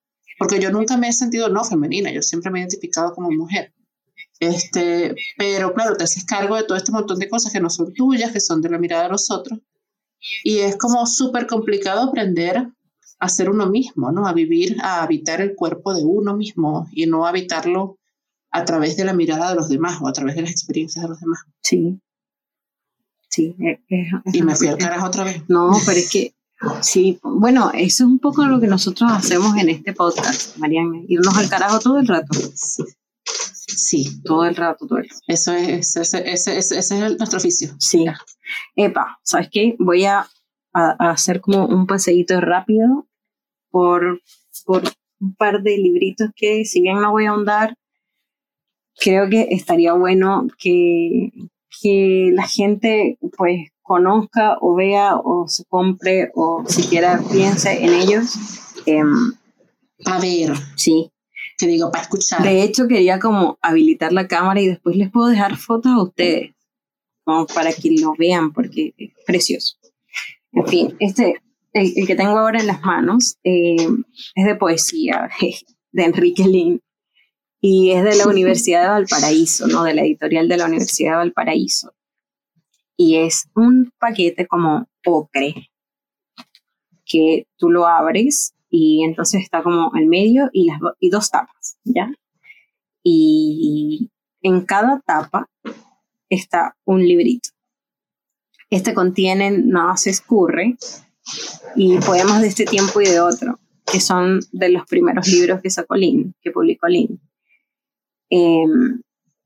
porque yo nunca me he sentido no femenina, yo siempre me he identificado como mujer. Este, pero claro, te haces cargo de todo este montón de cosas que no son tuyas, que son de la mirada de los otros. Y es como súper complicado aprender a ser uno mismo, ¿no? A vivir, a habitar el cuerpo de uno mismo y no habitarlo a través de la mirada de los demás o a través de las experiencias de los demás. Sí. Sí. y me fui al carajo otra vez. No, pero es que Sí, bueno, eso es un poco lo que nosotros hacemos en este podcast, Mariana, irnos al carajo todo el rato. Sí. Todo el rato, todo el rato. Eso es, ese, ese, ese, es nuestro oficio. Sí. Epa, ¿sabes qué? Voy a, a, hacer como un paseíto rápido por, por un par de libritos que, si bien no voy a ahondar, creo que estaría bueno que, que la gente, pues, conozca o vea o se compre o siquiera piense en ellos. Eh, para ver. Sí. Te digo, para escuchar. De hecho, quería como habilitar la cámara y después les puedo dejar fotos a ustedes, como para que lo vean, porque es precioso. En fin, este, el, que tengo ahora en las manos eh, es de poesía, de Enrique Lin, y es de la Universidad de Valparaíso, ¿no? De la editorial de la Universidad de Valparaíso y es un paquete como ocre que tú lo abres y entonces está como el medio y, las, y dos tapas, ¿ya? Y en cada tapa está un librito. Este contiene Nada se escurre y poemas de este tiempo y de otro, que son de los primeros libros que sacó Lin, que publicó Lin. Em,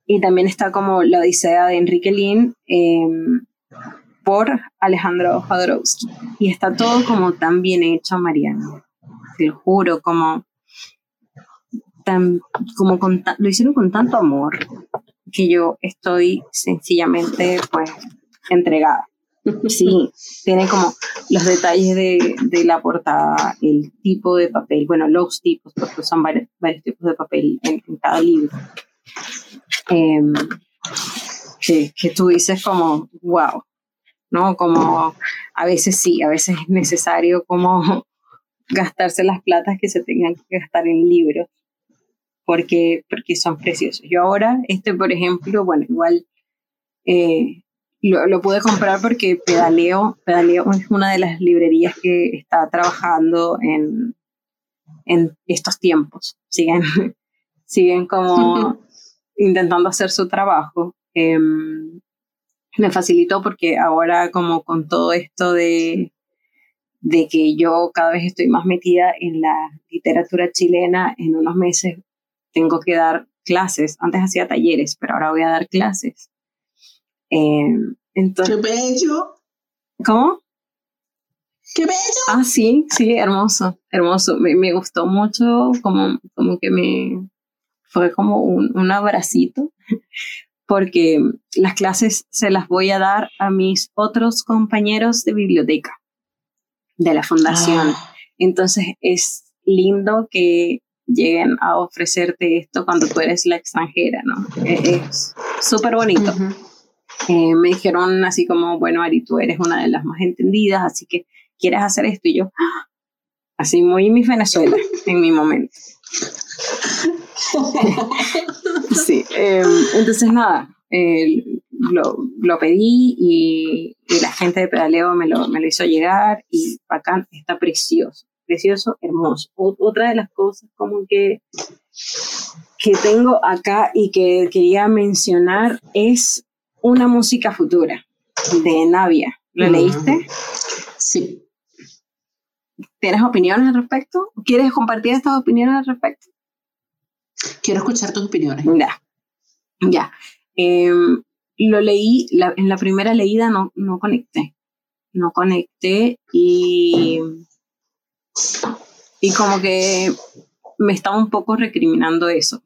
y también está como La Odisea de Enrique Lin em, por Alejandro Jodorowsky. Y está todo como tan bien hecho, Mariana. Te lo juro, como, tan, como lo hicieron con tanto amor que yo estoy sencillamente pues entregada. Sí, tiene como los detalles de, de, la portada, el tipo de papel, bueno, los tipos, porque son varios, tipos de papel en cada libro. Em, que, que, tú dices como, wow, ¿no? Como a veces sí, a veces es necesario como gastarse las platas que se tengan que gastar en libros, porque, porque son preciosos. Yo ahora, este por ejemplo, bueno, igual eh, lo, lo, pude comprar porque Pedaleo, Pedaleo es una de las librerías que está trabajando en, en estos tiempos. Siguen, siguen como intentando hacer su trabajo. Em, me facilitó porque ahora como con todo esto de, de que yo cada vez estoy más metida en la literatura chilena, en unos meses tengo que dar clases. Antes hacía talleres, pero ahora voy a dar clases. Em, entonces, ¡Qué bello! ¿Cómo? ¡Qué bello! Ah, sí, sí, hermoso, hermoso. Me, me gustó mucho, como, como que me fue como un, un abracito, porque las clases se las voy a dar a mis otros compañeros de biblioteca de la fundación. Ah. Entonces es lindo que lleguen a ofrecerte esto cuando tú eres la extranjera, ¿no? E, Es súper bonito. Ujú. Eh, me dijeron así como, bueno, Ari, tú eres una de las más entendidas, así que quieres hacer esto. Y yo, ¡ah! así muy mi Venezuela en mi momento. Sí, eh, entonces nada, eh, lo, lo pedí y, y la gente de Pedaleo me lo, me lo hizo llegar y bacán, está precioso, precioso, hermoso. Otra de las cosas como que, que tengo acá y que quería mencionar es una música futura de Navia. ¿Lo leíste? Sí. ¿Tienes opiniones al respecto? ¿Quieres compartir estas opiniones al respecto? Quiero escuchar tus opiniones. Ya, ya. Em, lo leí, la- en la primera leída no, no conecté. No conecté y, y como que me estaba un poco recriminando eso.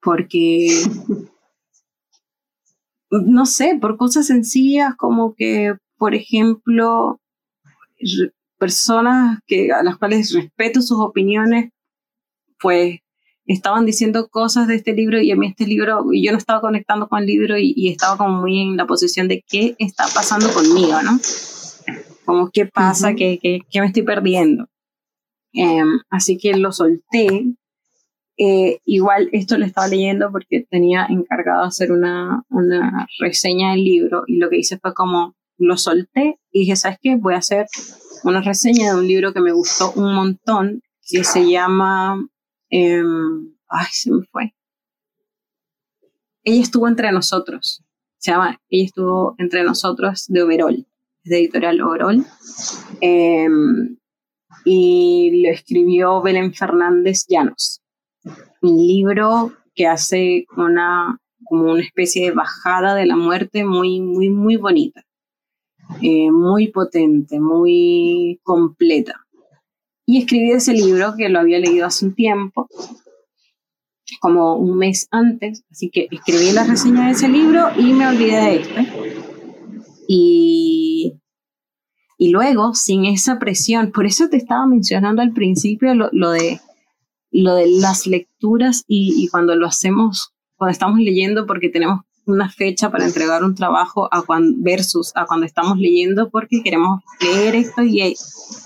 Porque, no sé, por cosas sencillas como que, por ejemplo, personas que, a las cuales respeto sus opiniones, pues estaban diciendo cosas de este libro y a mí este libro, y yo no estaba conectando con el libro y, y estaba como muy en la posición de qué está pasando conmigo, ¿no? Como qué pasa. ¿Qué, qué, qué me estoy perdiendo. Em, así que lo solté. Eh, igual esto lo estaba leyendo porque tenía encargado hacer una, una reseña del libro y lo que hice fue como lo solté y dije, ¿sabes qué? Voy a hacer una reseña de un libro que me gustó un montón que se llama em, ay, se me fue. Ella estuvo entre nosotros. Se llama Ella estuvo entre nosotros de Overol, de editorial Overol. Em, y lo escribió Belén Fernández Llanos. Un libro que hace una, como una especie de bajada de la muerte muy, muy, muy bonita. Eh, muy potente, muy completa. Y escribí ese libro que lo había leído hace un tiempo, como un mes antes, así que escribí la reseña de ese libro y me olvidé de este. Y, y luego, sin esa presión, por eso te estaba mencionando al principio lo, lo de, lo de las lecturas y, y cuando lo hacemos, cuando estamos leyendo porque tenemos una fecha para entregar un trabajo a cuan, versus a cuando estamos leyendo porque queremos leer esto y,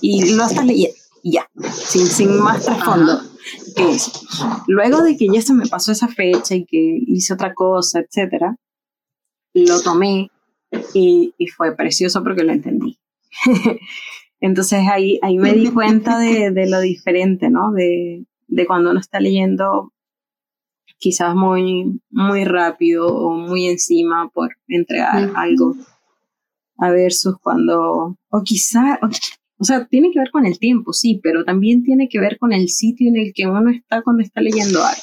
y lo estás leyendo ya, sin, sin más trasfondo que eso. Luego de que ya se me pasó esa fecha y que hice otra cosa, etcétera, lo tomé y, y fue precioso porque lo entendí. Entonces ahí, ahí me di cuenta de, de lo diferente, ¿no? De, de cuando uno está leyendo quizás muy, muy rápido o muy encima por entregar algo a versus cuando, o quizá, o, o sea, tiene que ver con el tiempo, sí, pero también tiene que ver con el sitio en el que uno está cuando está leyendo algo.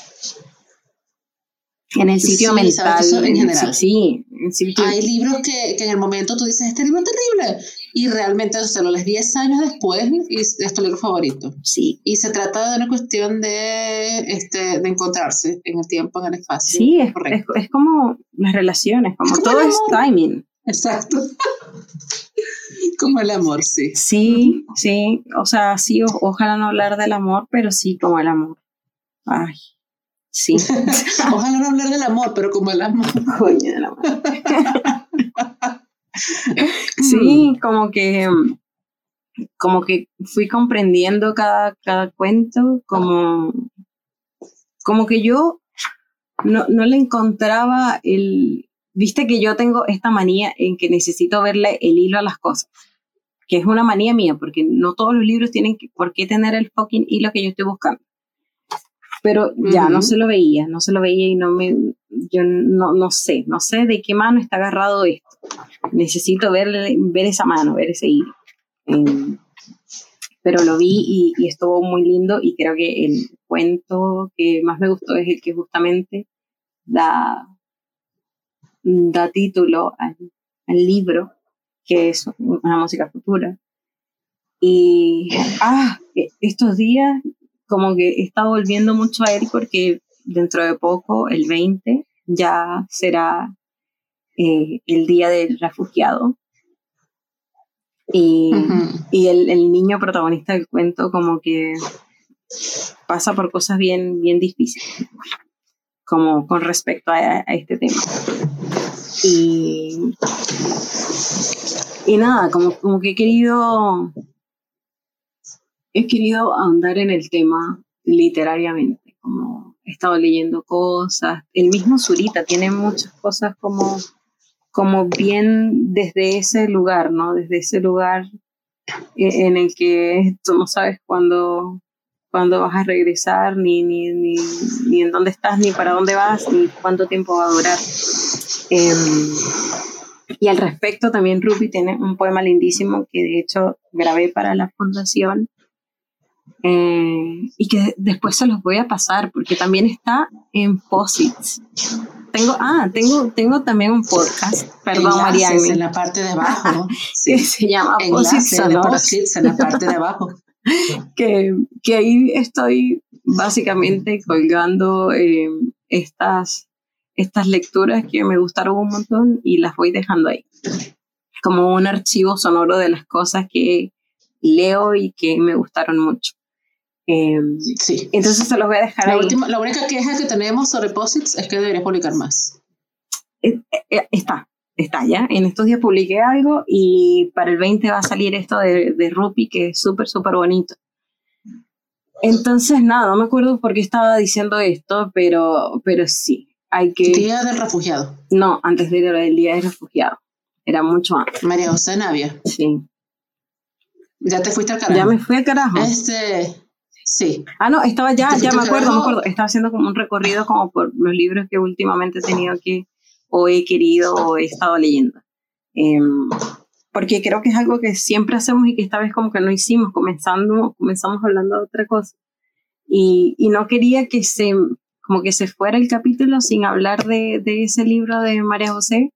En el sitio Sí, mental. eso en general. Sí, en sitio- Hay libros que, que en el momento tú dices, este libro es terrible. Y realmente o sea, lo lees 10 años después y es es tu libro favorito. sí, Y se trata de una cuestión de, este, de encontrarse en el tiempo, en el espacio. sí, es, es, correcto. es como las relaciones, como como todo es timing. Exacto. como el amor, sí. Sí, sí, o sea, sí, o- ojalá no hablar del amor, pero sí como el amor. Ay, sí, Ojalá no hablar del amor, pero como el amor. coño del amor. Sí, como que como que fui comprendiendo cada, cada cuento, como, como que yo no, no le encontraba el, viste que yo tengo esta manía en que necesito verle el hilo a las cosas, que es una manía mía, porque no todos los libros tienen por qué tener el fucking hilo que yo estoy buscando. Pero ya no se lo veía, no se lo veía y no me, yo no, no sé, no sé de qué mano está agarrado esto. Necesito ver, ver esa mano, ver ese hilo. Em, pero lo vi y, estuvo muy lindo y creo que el cuento que más me gustó es el que justamente da, da título al, libro, que es una música futura. Y ah, e, estos días como que he estado volviendo mucho a él porque dentro de poco, el 20, ya será eh, el Día del Refugiado. Y, y el, el, niño protagonista del cuento como que pasa por cosas bien, bien difíciles, como con respecto a, este tema. Y, y nada, como, como que he querido, he querido ahondar en el tema literariamente, como he estado leyendo cosas. El mismo Zurita tiene muchas cosas como como bien desde ese lugar, ¿no? Desde ese lugar e-, en el que tú no sabes cuándo, cuándo vas a regresar, ni, ni, ni, ni, en dónde estás, ni para dónde vas, ni cuánto tiempo va a durar. Em, y al respecto también Ruby tiene un poema lindísimo que de hecho grabé para la fundación eh, y que después se los voy a pasar porque también está en Posits. Tengo, ah, tengo, tengo también un podcast, perdón, María. en la parte de abajo, sí. se llama Posits en la parte de abajo. que, que ahí estoy básicamente colgando eh, estas, estas lecturas que me gustaron un montón y las voy dejando ahí. Como un archivo sonoro de las cosas que leo y que me gustaron mucho. Em, sí. Entonces se los voy a dejar la ahí. Última, la única queja que tenemos sobre Posits es que debería publicar más. Eh, eh, está, está ya. En estos días publiqué algo y para el 20 va a salir esto de, de Rupi, que es súper, súper bonito. Entonces, nada, no me acuerdo por qué estaba diciendo esto, pero, pero sí, hay que... Día del refugiado. No, antes del Día del refugiado. Era mucho antes. María José Navia. Sí. Ya te fuiste al carajo. Ya me fui al carajo. Este, Sí. Ah, no, estaba ya, ya me acuerdo, me acuerdo. Estaba haciendo como un recorrido como por los libros que últimamente he tenido que, o he querido, o he estado leyendo. Em, porque creo que es algo que siempre hacemos y que esta vez como que no hicimos, comenzando, comenzamos hablando de otra cosa. Y, y no quería que se, como que se fuera el capítulo sin hablar de, de ese libro de María José,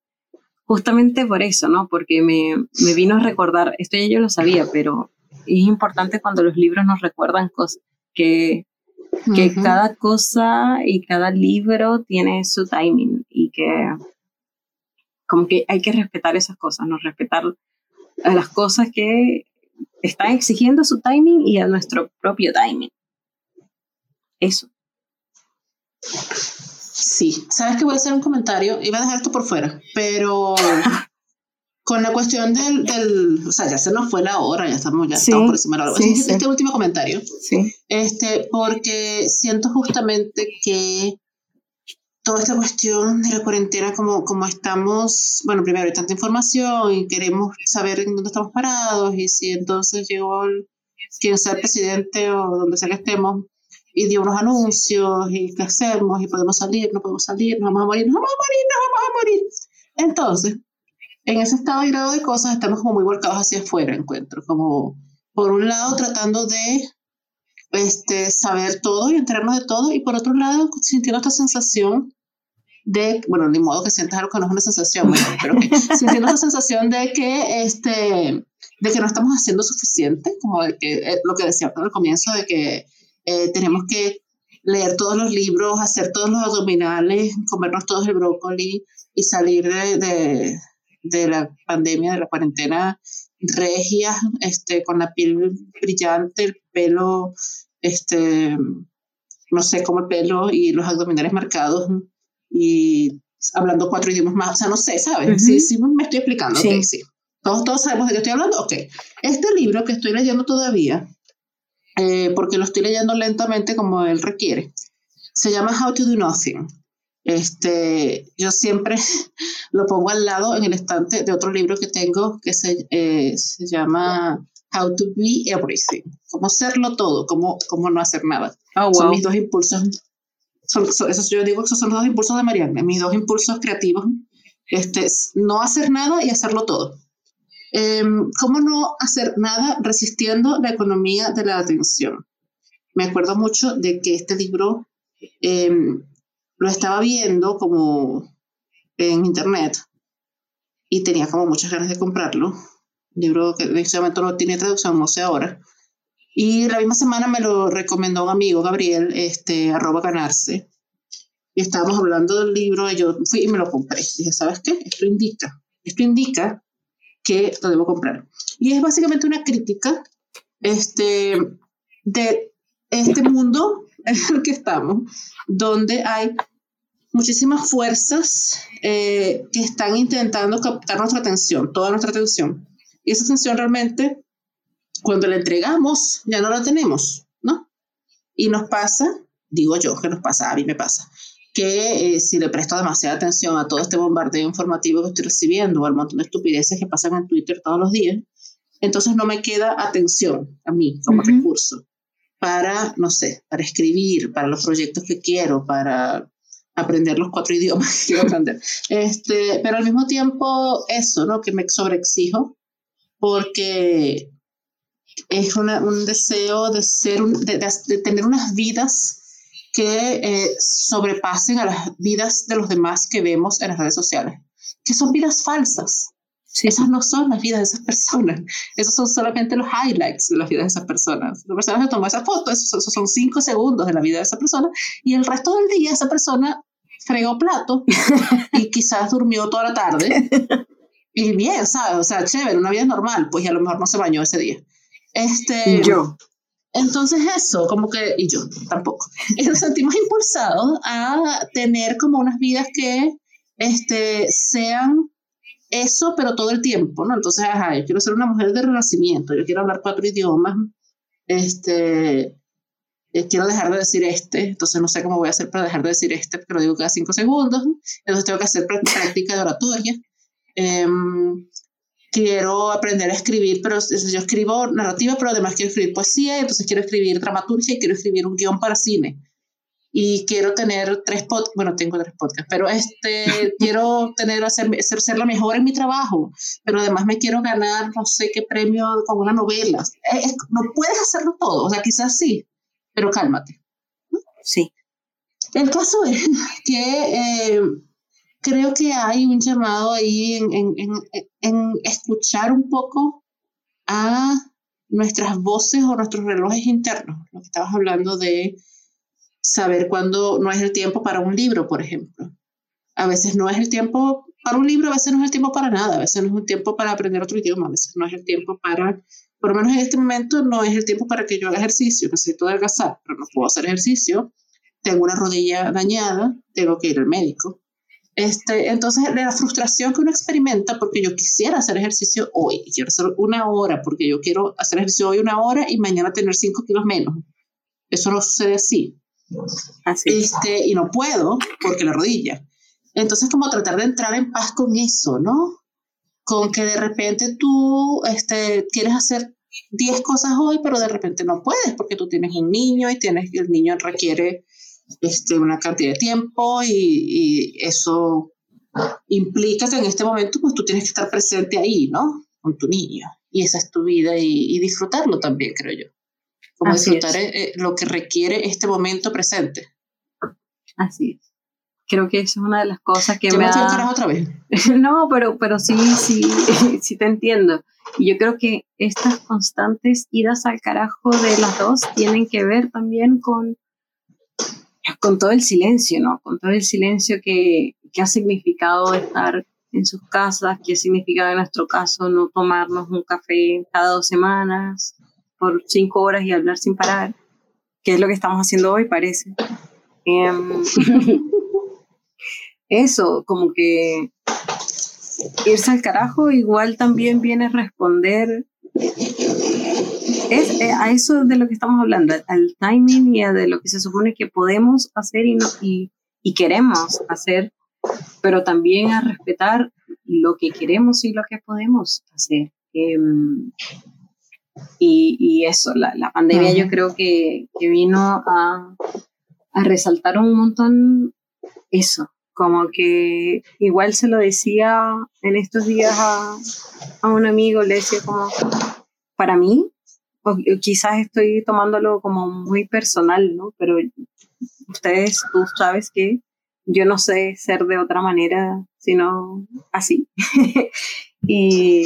justamente por eso, ¿no? Porque me, me vino a recordar, esto ya yo lo sabía, pero es importante cuando los libros nos recuerdan cosas, que, que cada cosa y cada libro tiene su timing y que como que hay que respetar esas cosas, no respetar las cosas que están exigiendo su timing y a nuestro propio timing. Eso. Sí, sabes que voy a hacer un comentario, iba a dejar esto por fuera, pero con la cuestión del, del, o sea, ya se nos fue la hora, ya estamos, ya estamos por encima de la hora. este, último comentario, este, porque siento justamente que toda esta cuestión de la cuarentena, como, como estamos, bueno, primero hay tanta información y queremos saber en dónde estamos parados y si entonces llegó quien sea el presidente o donde sea que estemos y dio unos anuncios y qué hacemos y podemos salir, no podemos salir, nos vamos a morir, nos vamos a morir, nos vamos a morir. Entonces, en ese estado y grado de cosas estamos como muy volcados hacia afuera, encuentro, como por un lado tratando de este, saber todo y enterarnos de todo, y por otro lado sintiendo esta sensación de, bueno, ni modo que sientas algo que no es una sensación, pero sintiendo esta sensación de que, este, de que no estamos haciendo suficiente, como de que, eh, lo que decía al comienzo, de que eh, tenemos que leer todos los libros, hacer todos los abdominales, comernos todos el brócoli y salir de de la pandemia, de la cuarentena regia, este, con la piel brillante, el pelo, este, no sé, como el pelo y los abdominales marcados y hablando cuatro idiomas más, o sea, no sé, ¿sabes? Sí, sí, me estoy explicando, sí. sí. Todos, todos sabemos de qué estoy hablando, ok. Este libro que estoy leyendo todavía, eh, porque lo estoy leyendo lentamente como él requiere, se llama How to Do Nothing. Este, yo siempre lo pongo al lado en el estante de otro libro que tengo que se, eh, se llama How to Be Everything, cómo hacerlo todo, cómo, cómo no hacer nada. Oh, son mis dos impulsos, son, esos, yo digo que esos son los dos impulsos de Marianne, mis dos impulsos creativos, este, no hacer nada y hacerlo todo. Em, ¿Cómo no hacer nada resistiendo la economía de la atención? Me acuerdo mucho de que este libro em, lo estaba viendo como en internet y tenía como muchas ganas de comprarlo. Un libro que en este momento no tiene traducción, no sé ahora. Y la misma semana me lo recomendó un amigo, Gabriel, este, arroba ganarse. Y estábamos hablando del libro y yo fui y me lo compré. dije, ¿sabes qué? Esto indica, esto indica que lo debo comprar. Y es básicamente una crítica este, de este mundo en el que estamos, donde hay muchísimas fuerzas eh, que están intentando captar nuestra atención, toda nuestra atención. Y esa atención realmente, cuando la entregamos, ya no la tenemos, ¿no? Y nos pasa, digo yo, que nos pasa, a mí me pasa, que eh, si le presto demasiada atención a todo este bombardeo informativo que estoy recibiendo o al montón de estupideces que pasan en Twitter todos los días, entonces no me queda atención a mí como recurso para, no sé, para escribir, para los proyectos que quiero, para aprender los cuatro idiomas que quiero aprender. Este, pero al mismo tiempo eso, ¿no? Que me sobreexijo porque es un deseo de, ser de, tener unas vidas que eh, sobrepasen a las vidas de los demás que vemos en las redes sociales, que son vidas falsas. Esas no son las vidas de esas personas. Esos son solamente los highlights de las vidas de esas personas. La persona se tomó esa foto, esos, son cinco segundos de la vida de esa persona, y el resto del día esa persona fregó plato y quizás durmió toda la tarde. Y bien, ¿sabes? O sea, chévere, una vida normal, pues y a lo mejor no se bañó ese día. Este, yo. Entonces eso, como que, y yo tampoco, nos sentimos impulsados a tener como unas vidas que este, sean eso, pero todo el tiempo, ¿no? Entonces, ajá, yo quiero ser una mujer de renacimiento, yo quiero hablar cuatro idiomas, este, eh, quiero dejar de decir este, entonces no sé cómo voy a hacer para dejar de decir este, pero digo cada cinco segundos, entonces tengo que hacer práctica de oratoria. Em, quiero aprender a escribir, pero yo escribo narrativa, pero además quiero escribir poesía, entonces quiero escribir dramaturgia y quiero escribir un guion para cine y quiero tener tres podcasts, bueno, tengo tres podcasts, pero este, quiero tener, hacer, ser, la mejor en mi trabajo, pero además me quiero ganar no sé qué premio con una novela. no puedes hacerlo todo, o sea, quizás sí, pero cálmate. Sí. El caso es que eh, creo que hay un llamado ahí en, en, en, en escuchar un poco a nuestras voces o nuestros relojes internos, lo que estabas hablando de saber cuándo no es el tiempo para un libro, por ejemplo. A veces no es el tiempo para un libro, a veces no es el tiempo para nada, a veces no es un tiempo para aprender otro idioma, a veces no es el tiempo para, por lo menos en este momento, no es el tiempo para que yo haga ejercicio, necesito adelgazar, pero no puedo hacer ejercicio, tengo una rodilla dañada, tengo que ir al médico. Este, entonces, la frustración que uno experimenta porque yo quisiera hacer ejercicio hoy, quiero hacer una hora, porque yo quiero hacer ejercicio hoy una hora y mañana tener cinco kilos menos. Eso no sucede así. Este, y no puedo porque la rodilla. Entonces, como tratar de entrar en paz con eso, ¿no? Con que de repente tú este, quieres hacer 10 cosas hoy, pero de repente no puedes porque tú tienes un niño y tienes, el niño requiere este, una cantidad de tiempo y, y eso implica que en este momento pues tú tienes que estar presente ahí, ¿no? Con tu niño. Y esa es tu vida y, y disfrutarlo también, creo yo como disfrutar eh, eh, lo que requiere este momento presente. Así es. Creo que eso es una de las cosas que me, me da... otra vez? no, pero, pero sí, sí, sí te entiendo. Y yo creo que estas constantes idas al carajo de las dos tienen que ver también con, con todo el silencio, ¿no? Con todo el silencio que, que ha significado estar en sus casas, que ha significado en nuestro caso no tomarnos un café cada dos semanas, por cinco horas y hablar sin parar, que es lo que estamos haciendo hoy, parece. Em, eso, como que irse al carajo igual también viene a responder es, eh, a eso de lo que estamos hablando, al timing y a de lo que se supone que podemos hacer y, no, y, y queremos hacer, pero también a respetar lo que queremos y lo que podemos hacer. Em, y, y, eso, la, la pandemia yo creo que, que vino a, a, resaltar un montón eso, como que igual se lo decía en estos días a, a un amigo, le decía como, para mí, o quizás estoy tomándolo como muy personal, ¿no? Pero ustedes, tú sabes que yo no sé ser de otra manera, sino así. y,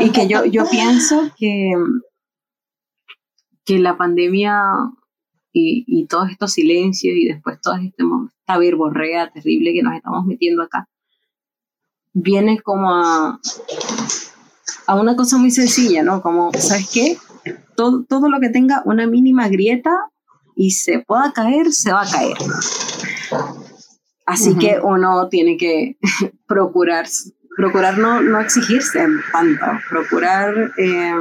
y, que yo, yo pienso que, que la pandemia y, y todos estos silencios y después toda este, esta verborrea terrible que nos estamos metiendo acá, viene como a, a una cosa muy sencilla, ¿no? Como, ¿sabes qué? Todo, todo lo que tenga una mínima grieta y se pueda caer, se va a caer. Así que uno tiene que procurar, procurar no, no exigirse tanto, procurar eh,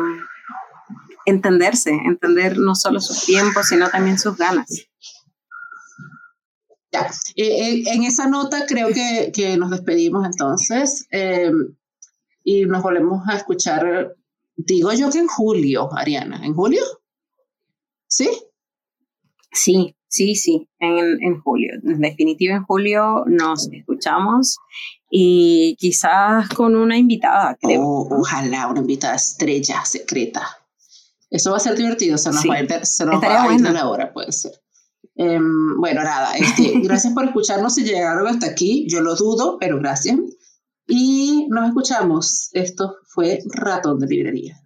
entenderse, entender no solo sus tiempos, sino también sus ganas. Ya, eh, eh, en esa nota creo que, que nos despedimos entonces y nos volvemos a escuchar, digo yo que en julio, Ariana, ¿en julio? ¿Sí? Sí, sí, sí, en, en julio. En definitiva, en julio nos escuchamos y quizás con una invitada, creo. Oh, ojalá, una invitada estrella secreta. Eso va a ser divertido, se nos va a ir, se nos va a ir la hora, puede ser. Um, bueno, nada, este, gracias por escucharnos y llegaron hasta aquí. Yo lo dudo, pero gracias. Y nos escuchamos. Esto fue Ratón de Librería.